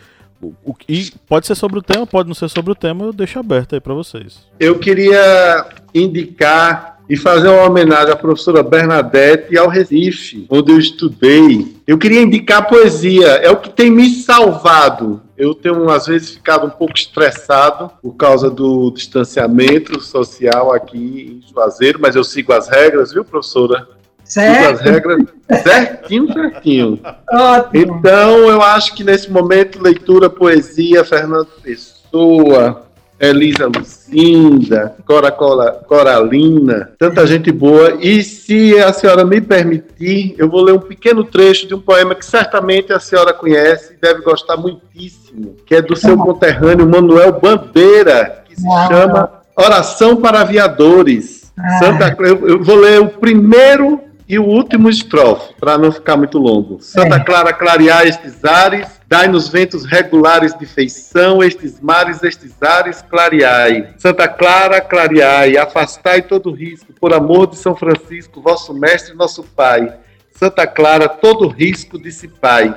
Speaker 1: o- o- e pode ser sobre o tema, pode não ser sobre o tema, eu deixo aberto aí pra vocês.
Speaker 4: Eu queria indicar e fazer uma homenagem à professora Bernadette e ao Recife, onde eu estudei. Eu queria indicar poesia, é o que tem me salvado. Eu tenho, às vezes, ficado um pouco estressado por causa do distanciamento social aqui em Juazeiro, mas eu sigo as regras, viu, professora? Sigo as
Speaker 5: Certo?
Speaker 4: regras certinho, certinho.
Speaker 5: Ótimo.
Speaker 4: Então, eu acho que nesse momento, leitura, poesia, Fernando Pessoa, Elisa Lucinda, Cora, Cora Coralina, tanta gente boa. E se a senhora me permitir, eu vou ler um pequeno trecho de um poema que certamente a senhora conhece e deve gostar muitíssimo, que é do seu conterrâneo Manuel Bandeira, que se
Speaker 5: Uau.
Speaker 4: chama Oração para Aviadores.
Speaker 5: Ah.
Speaker 4: Santa, eu, eu vou ler o primeiro e o último estrofe, para não ficar muito longo. Santa
Speaker 5: É.
Speaker 4: Clara, clarear estes ares, dai-nos ventos regulares de feição, estes mares, estes ares, clareai. Santa Clara, clareai, afastai todo risco, por amor de São Francisco, vosso mestre e nosso pai. Santa Clara, todo risco dissipai.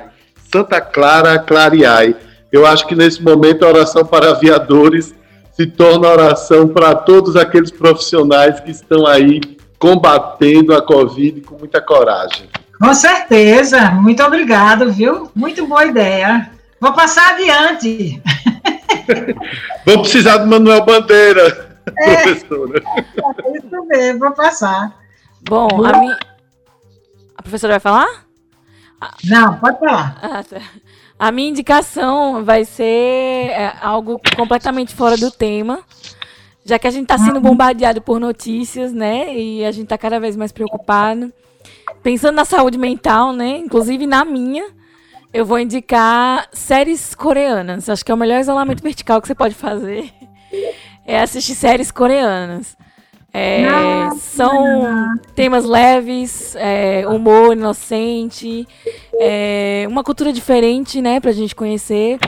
Speaker 4: Santa Clara, clareai. Eu acho que nesse momento a oração para aviadores se torna oração para todos aqueles profissionais que estão aí combatendo a Covid com muita coragem.
Speaker 5: Com certeza. Muito obrigado, viu? Muito boa ideia. Vou passar adiante.
Speaker 4: Vamos precisar do Manuel Bandeira,
Speaker 5: É.
Speaker 4: professora.
Speaker 5: Isso mesmo, vou passar.
Speaker 2: Bom, a minha. A professora vai falar?
Speaker 5: Não, pode falar.
Speaker 2: Ah, tá. A minha indicação vai ser é, algo completamente fora do tema, já que a gente está sendo bombardeado por notícias, né? E a gente está cada vez mais preocupado. Pensando na saúde mental, né? Inclusive na minha, eu vou indicar séries coreanas. Acho que é o melhor isolamento vertical que você pode fazer. É assistir séries coreanas. É, são temas leves, é, humor inocente, é, uma cultura diferente, né, pra gente conhecer.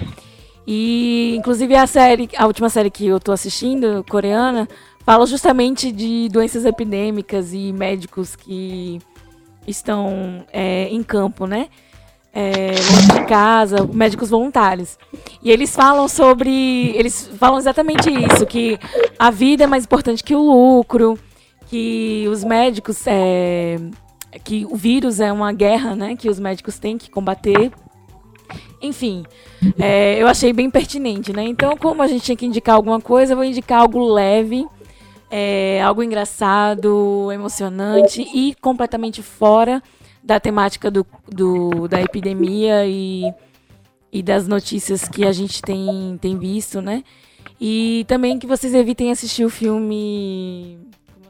Speaker 2: E, inclusive, a série, a última série que eu tô assistindo, coreana, fala justamente de doenças epidêmicas e médicos que estão é, em campo, né? É, longe de casa, médicos voluntários. E eles falam sobre. Eles falam exatamente isso, que a vida é mais importante que o lucro, que os médicos. É, que o vírus é uma guerra, né? Que os médicos têm que combater. Enfim, é, eu achei bem pertinente, né? Então, como a gente tinha que indicar alguma coisa, eu vou indicar algo leve, é, algo engraçado, emocionante e completamente fora da temática do, do- da epidemia e, e das notícias que a gente tem, tem visto, né? E também que vocês evitem assistir o filme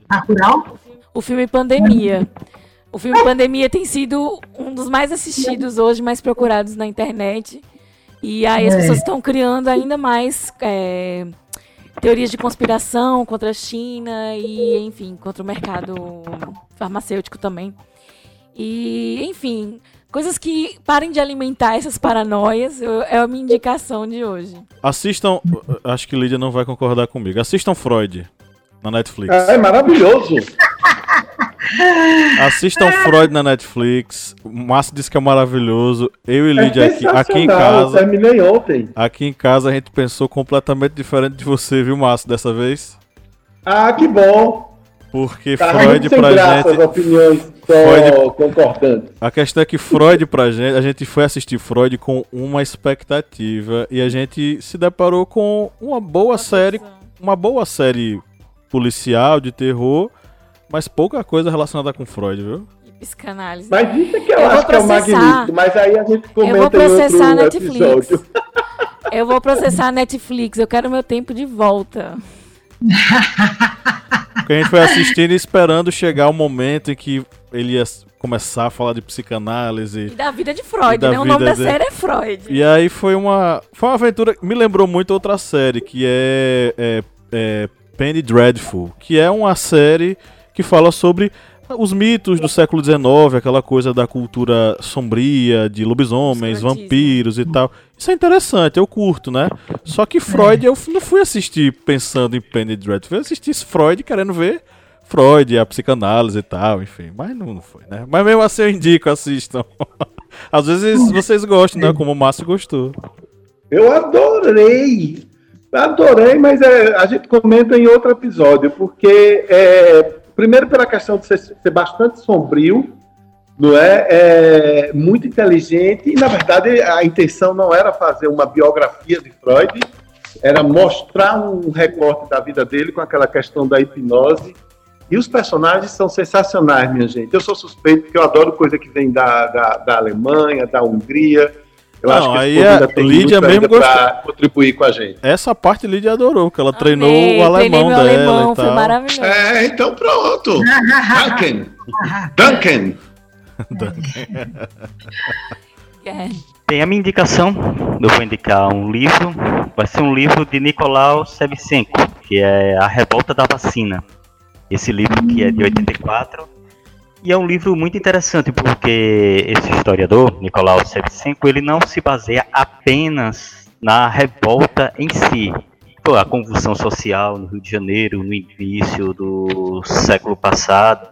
Speaker 5: Bacurau?
Speaker 2: o filme Pandemia. O filme Pandemia tem sido um dos mais assistidos hoje, mais procurados na internet. E aí as
Speaker 5: É.
Speaker 2: pessoas estão criando ainda mais é, teorias de conspiração contra a China e, enfim, contra o mercado farmacêutico também. E, enfim, coisas que parem de alimentar essas paranoias é a minha indicação de hoje.
Speaker 1: Assistam, acho que Lídia não vai concordar comigo. Assistam Freud na Netflix.
Speaker 4: É maravilhoso.
Speaker 1: Assistam Freud na Netflix. O Márcio disse que é maravilhoso. Eu e
Speaker 4: É
Speaker 1: Lídia aqui, aqui em
Speaker 4: sensacional, Eu
Speaker 1: casa.
Speaker 4: terminei ontem.
Speaker 1: Aqui em casa a gente pensou completamente diferente de você, viu, Márcio, dessa vez?
Speaker 4: Ah, que bom.
Speaker 1: Porque
Speaker 4: Tá
Speaker 1: Freud pra
Speaker 4: graça
Speaker 1: gente.
Speaker 4: as opiniões
Speaker 1: Freud-
Speaker 4: concordantes.
Speaker 1: A questão é que Freud pra gente, a gente foi assistir Freud com uma expectativa e a gente se deparou com uma boa série, uma boa série policial de terror, mas pouca coisa relacionada com Freud, viu?
Speaker 2: E psicanálise.
Speaker 4: Mas isso é que eu,
Speaker 2: Eu
Speaker 4: acho que é o magnífico. Mas aí a gente comenta
Speaker 2: Eu vou processar a
Speaker 4: em outro
Speaker 2: Netflix.
Speaker 4: episódio.
Speaker 2: Eu vou processar a Netflix. Eu quero meu tempo de volta.
Speaker 1: Porque a gente foi assistindo e esperando chegar o momento em que ele ia começar a falar de
Speaker 2: E
Speaker 1: psicanálise.
Speaker 2: da vida de Freud,
Speaker 1: E
Speaker 2: né? O nome da
Speaker 1: dele.
Speaker 2: série é Freud.
Speaker 1: E aí foi uma. Foi uma aventura que me lembrou muito outra série, que é, é, é Penny Dreadful, que é uma série que fala sobre os mitos do século XIX, aquela coisa da cultura sombria, de lobisomens, vampiros e tal. Isso é interessante, eu curto, né? Só que Freud, eu não fui assistir pensando em Penny Dreadful, eu assisti Freud querendo ver Freud, a psicanálise e tal, enfim. Mas não, não foi, né? Mas mesmo assim eu indico, assistam. Às vezes vocês gostam, né? Como o Márcio gostou.
Speaker 4: Eu adorei. Adorei, mas é, a gente comenta em outro episódio, porque é, primeiro pela questão de ser, ser bastante sombrio, não é? é? Muito inteligente, e na verdade a intenção não era fazer uma biografia de Freud, era mostrar um recorte da vida dele com aquela questão da hipnose. E os personagens são sensacionais, minha gente. Eu sou suspeito porque eu adoro coisa que vem da, da, da Alemanha, da Hungria. Eu
Speaker 1: Não,
Speaker 4: acho que
Speaker 1: aí
Speaker 4: povo
Speaker 1: a
Speaker 4: ainda tem
Speaker 1: Lídia mesmo
Speaker 4: pra contribuir com a gente.
Speaker 1: Essa parte Lídia adorou, porque ela treinou
Speaker 2: Amei,
Speaker 1: o alemão dela
Speaker 2: alemão,
Speaker 1: e
Speaker 2: foi
Speaker 1: tal.
Speaker 2: maravilhoso.
Speaker 4: É, então pronto. Duncan. Duncan.
Speaker 2: É.
Speaker 3: Tem a minha indicação, eu vou indicar um livro, vai ser um livro de Nicolau Shevchenko, que é A Revolta da Vacina. Esse livro que é de 84, e é um livro muito interessante porque esse historiador, Nicolau Shevchenko, ele não se baseia apenas na revolta em si, a convulsão social no Rio de Janeiro, no início do século passado,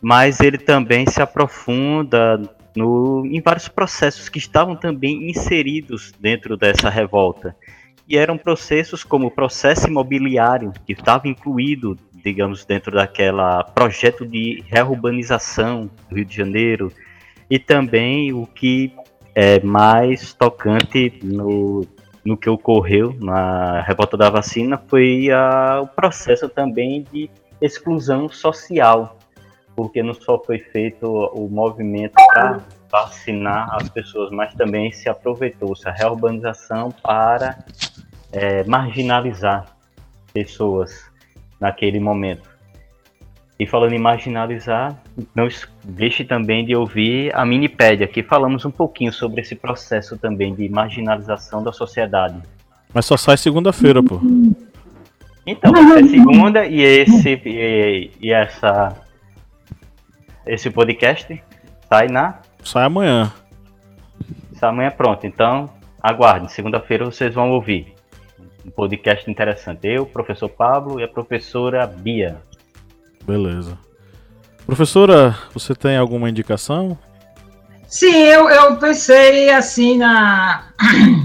Speaker 3: mas ele também se aprofunda no, em vários processos que estavam também inseridos dentro dessa revolta. E eram processos como o processo imobiliário, que estava incluído, digamos, dentro daquela projeto de reurbanização do Rio de Janeiro, e também o que é mais tocante no, no que ocorreu na revolta da vacina foi a, o processo também de exclusão social, porque não só foi feito o movimento para vacinar as pessoas, mas também se aproveitou-se a reurbanização para é, marginalizar pessoas naquele momento. E falando em marginalizar, não deixe também de ouvir a Minipédia, que falamos um pouquinho sobre esse processo também de marginalização da sociedade.
Speaker 1: Mas só sai segunda-feira, pô.
Speaker 3: Então, vai ser segunda e esse e, e essa esse podcast sai na
Speaker 1: Sai amanhã.
Speaker 3: sai amanhã pronto. Então, aguardem, segunda-feira vocês vão ouvir um podcast interessante. Eu, o professor Pablo e a professora Bia.
Speaker 1: Beleza. Professora, você tem alguma indicação?
Speaker 5: Sim, eu, eu pensei assim na,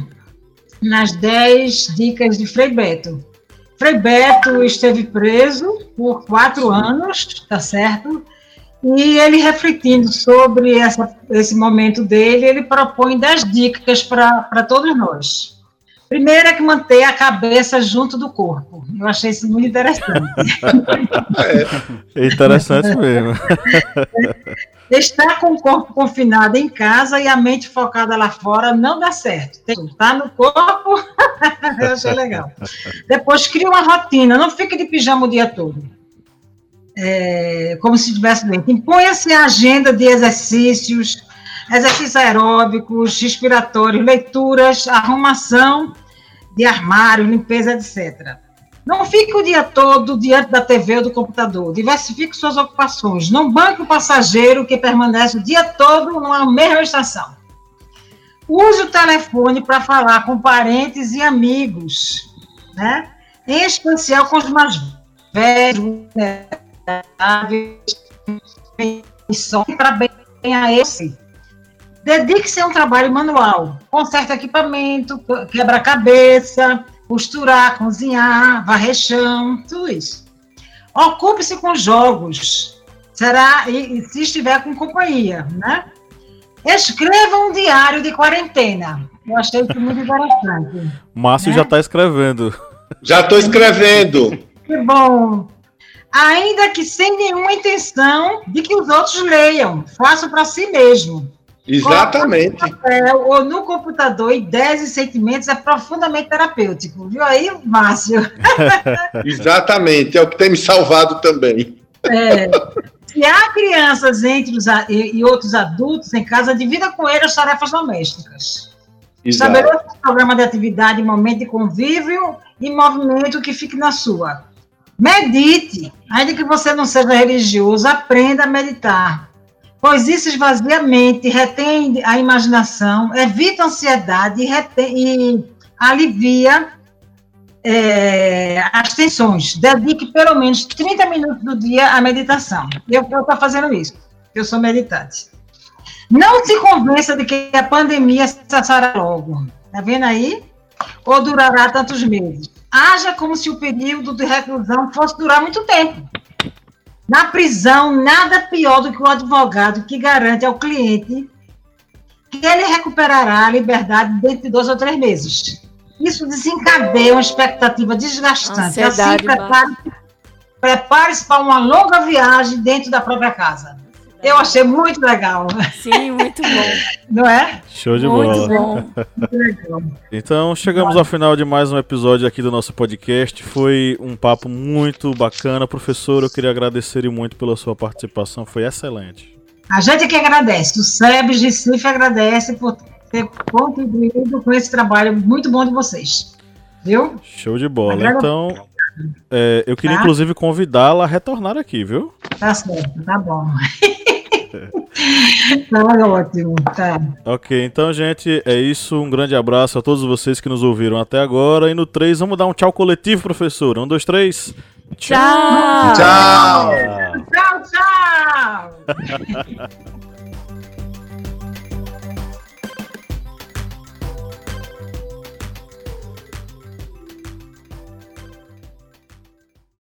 Speaker 5: nas 10 dicas de Frei Beto. Frei Beto esteve preso por quatro anos, tá certo? E ele refletindo sobre essa, esse momento dele, ele propõe 10 dicas para todos nós. Primeiro é que manter a cabeça junto do corpo. Eu achei isso muito interessante.
Speaker 1: É interessante mesmo.
Speaker 5: Estar com o corpo confinado em casa e a mente focada lá fora não dá certo. Tem que estar no corpo, eu achei legal. Depois, cria uma rotina, não fique de pijama o dia todo. É, como se estivesse doente. Imponha-se a agenda de exercícios, exercícios aeróbicos, respiratórios, leituras, arrumação de armário, limpeza, etc. Não fique o dia todo diante da TV ou do computador. Diversifique suas ocupações. Não banque o passageiro que permanece o dia todo numa mesma estação. Use o telefone para falar com parentes e amigos, né? Em especial com os mais velhos, para bem a esse. Dedique-se a um trabalho manual. Conserte equipamento, quebra-cabeça, costurar, cozinhar, varrer chão, tudo isso. Ocupe-se com jogos, será e, e se estiver com companhia, né? Escreva um diário de quarentena. Eu achei isso muito interessante.
Speaker 1: Márcio
Speaker 5: É?
Speaker 1: já tá escrevendo.
Speaker 4: Já estou escrevendo.
Speaker 5: Que bom. Ainda que sem nenhuma intenção de que os outros leiam, faça para si mesmo.
Speaker 4: Exatamente.
Speaker 5: papel ou no computador ideias e sentimentos é profundamente terapêutico. Viu aí, Márcio?
Speaker 4: Exatamente. É o que tem me salvado também.
Speaker 5: É, se há crianças entre os e, e outros adultos em casa, divida com eles as tarefas domésticas.
Speaker 4: Exato.
Speaker 5: Estabeleça um programa de atividade, momento de convívio e movimento que fique na sua. Medite. Ainda que você não seja religioso, aprenda a meditar. Pois isso esvazia a mente, retém a imaginação, evita a ansiedade e, retém- e alivia é, as tensões. Dedique pelo menos 30 minutos do dia à meditação. Eu estou fazendo isso. Eu sou meditante. Não se convença de que a pandemia cessará logo. Tá vendo aí? Ou durará tantos meses. Haja como se o período de reclusão fosse durar muito tempo. Na prisão, nada pior do que o advogado que garante ao cliente que ele recuperará a liberdade dentro de dois ou três meses. Isso desencadeia uma expectativa desgastante. Assim,
Speaker 2: Ansiedade,
Speaker 5: prepare- prepare-se para uma longa viagem dentro da própria casa. Eu achei muito legal,
Speaker 2: Sim, muito bom.
Speaker 5: não é?
Speaker 1: Show de
Speaker 2: muito
Speaker 1: bola.
Speaker 2: bom.
Speaker 5: Muito legal.
Speaker 1: Então chegamos ao final de mais um episódio aqui do nosso podcast. Foi um papo muito bacana. Professor, eu queria agradecer muito pela sua participação. Foi excelente.
Speaker 5: A gente que agradece, o SEBS Recife agradece por ter contribuído com esse trabalho muito bom de vocês. Viu?
Speaker 1: Show de bola. Então, é, eu queria
Speaker 5: Tá.
Speaker 1: inclusive convidá-la a retornar aqui, viu?
Speaker 5: Tá certo, tá bom. tá ótimo, tá.
Speaker 1: Ok, então, gente, é isso. Um grande abraço a todos vocês que nos ouviram até agora. E no 3, vamos dar um tchau coletivo, professor. Um, dois, três.
Speaker 2: Tchau.
Speaker 6: Tchau!
Speaker 5: Tchau, tchau!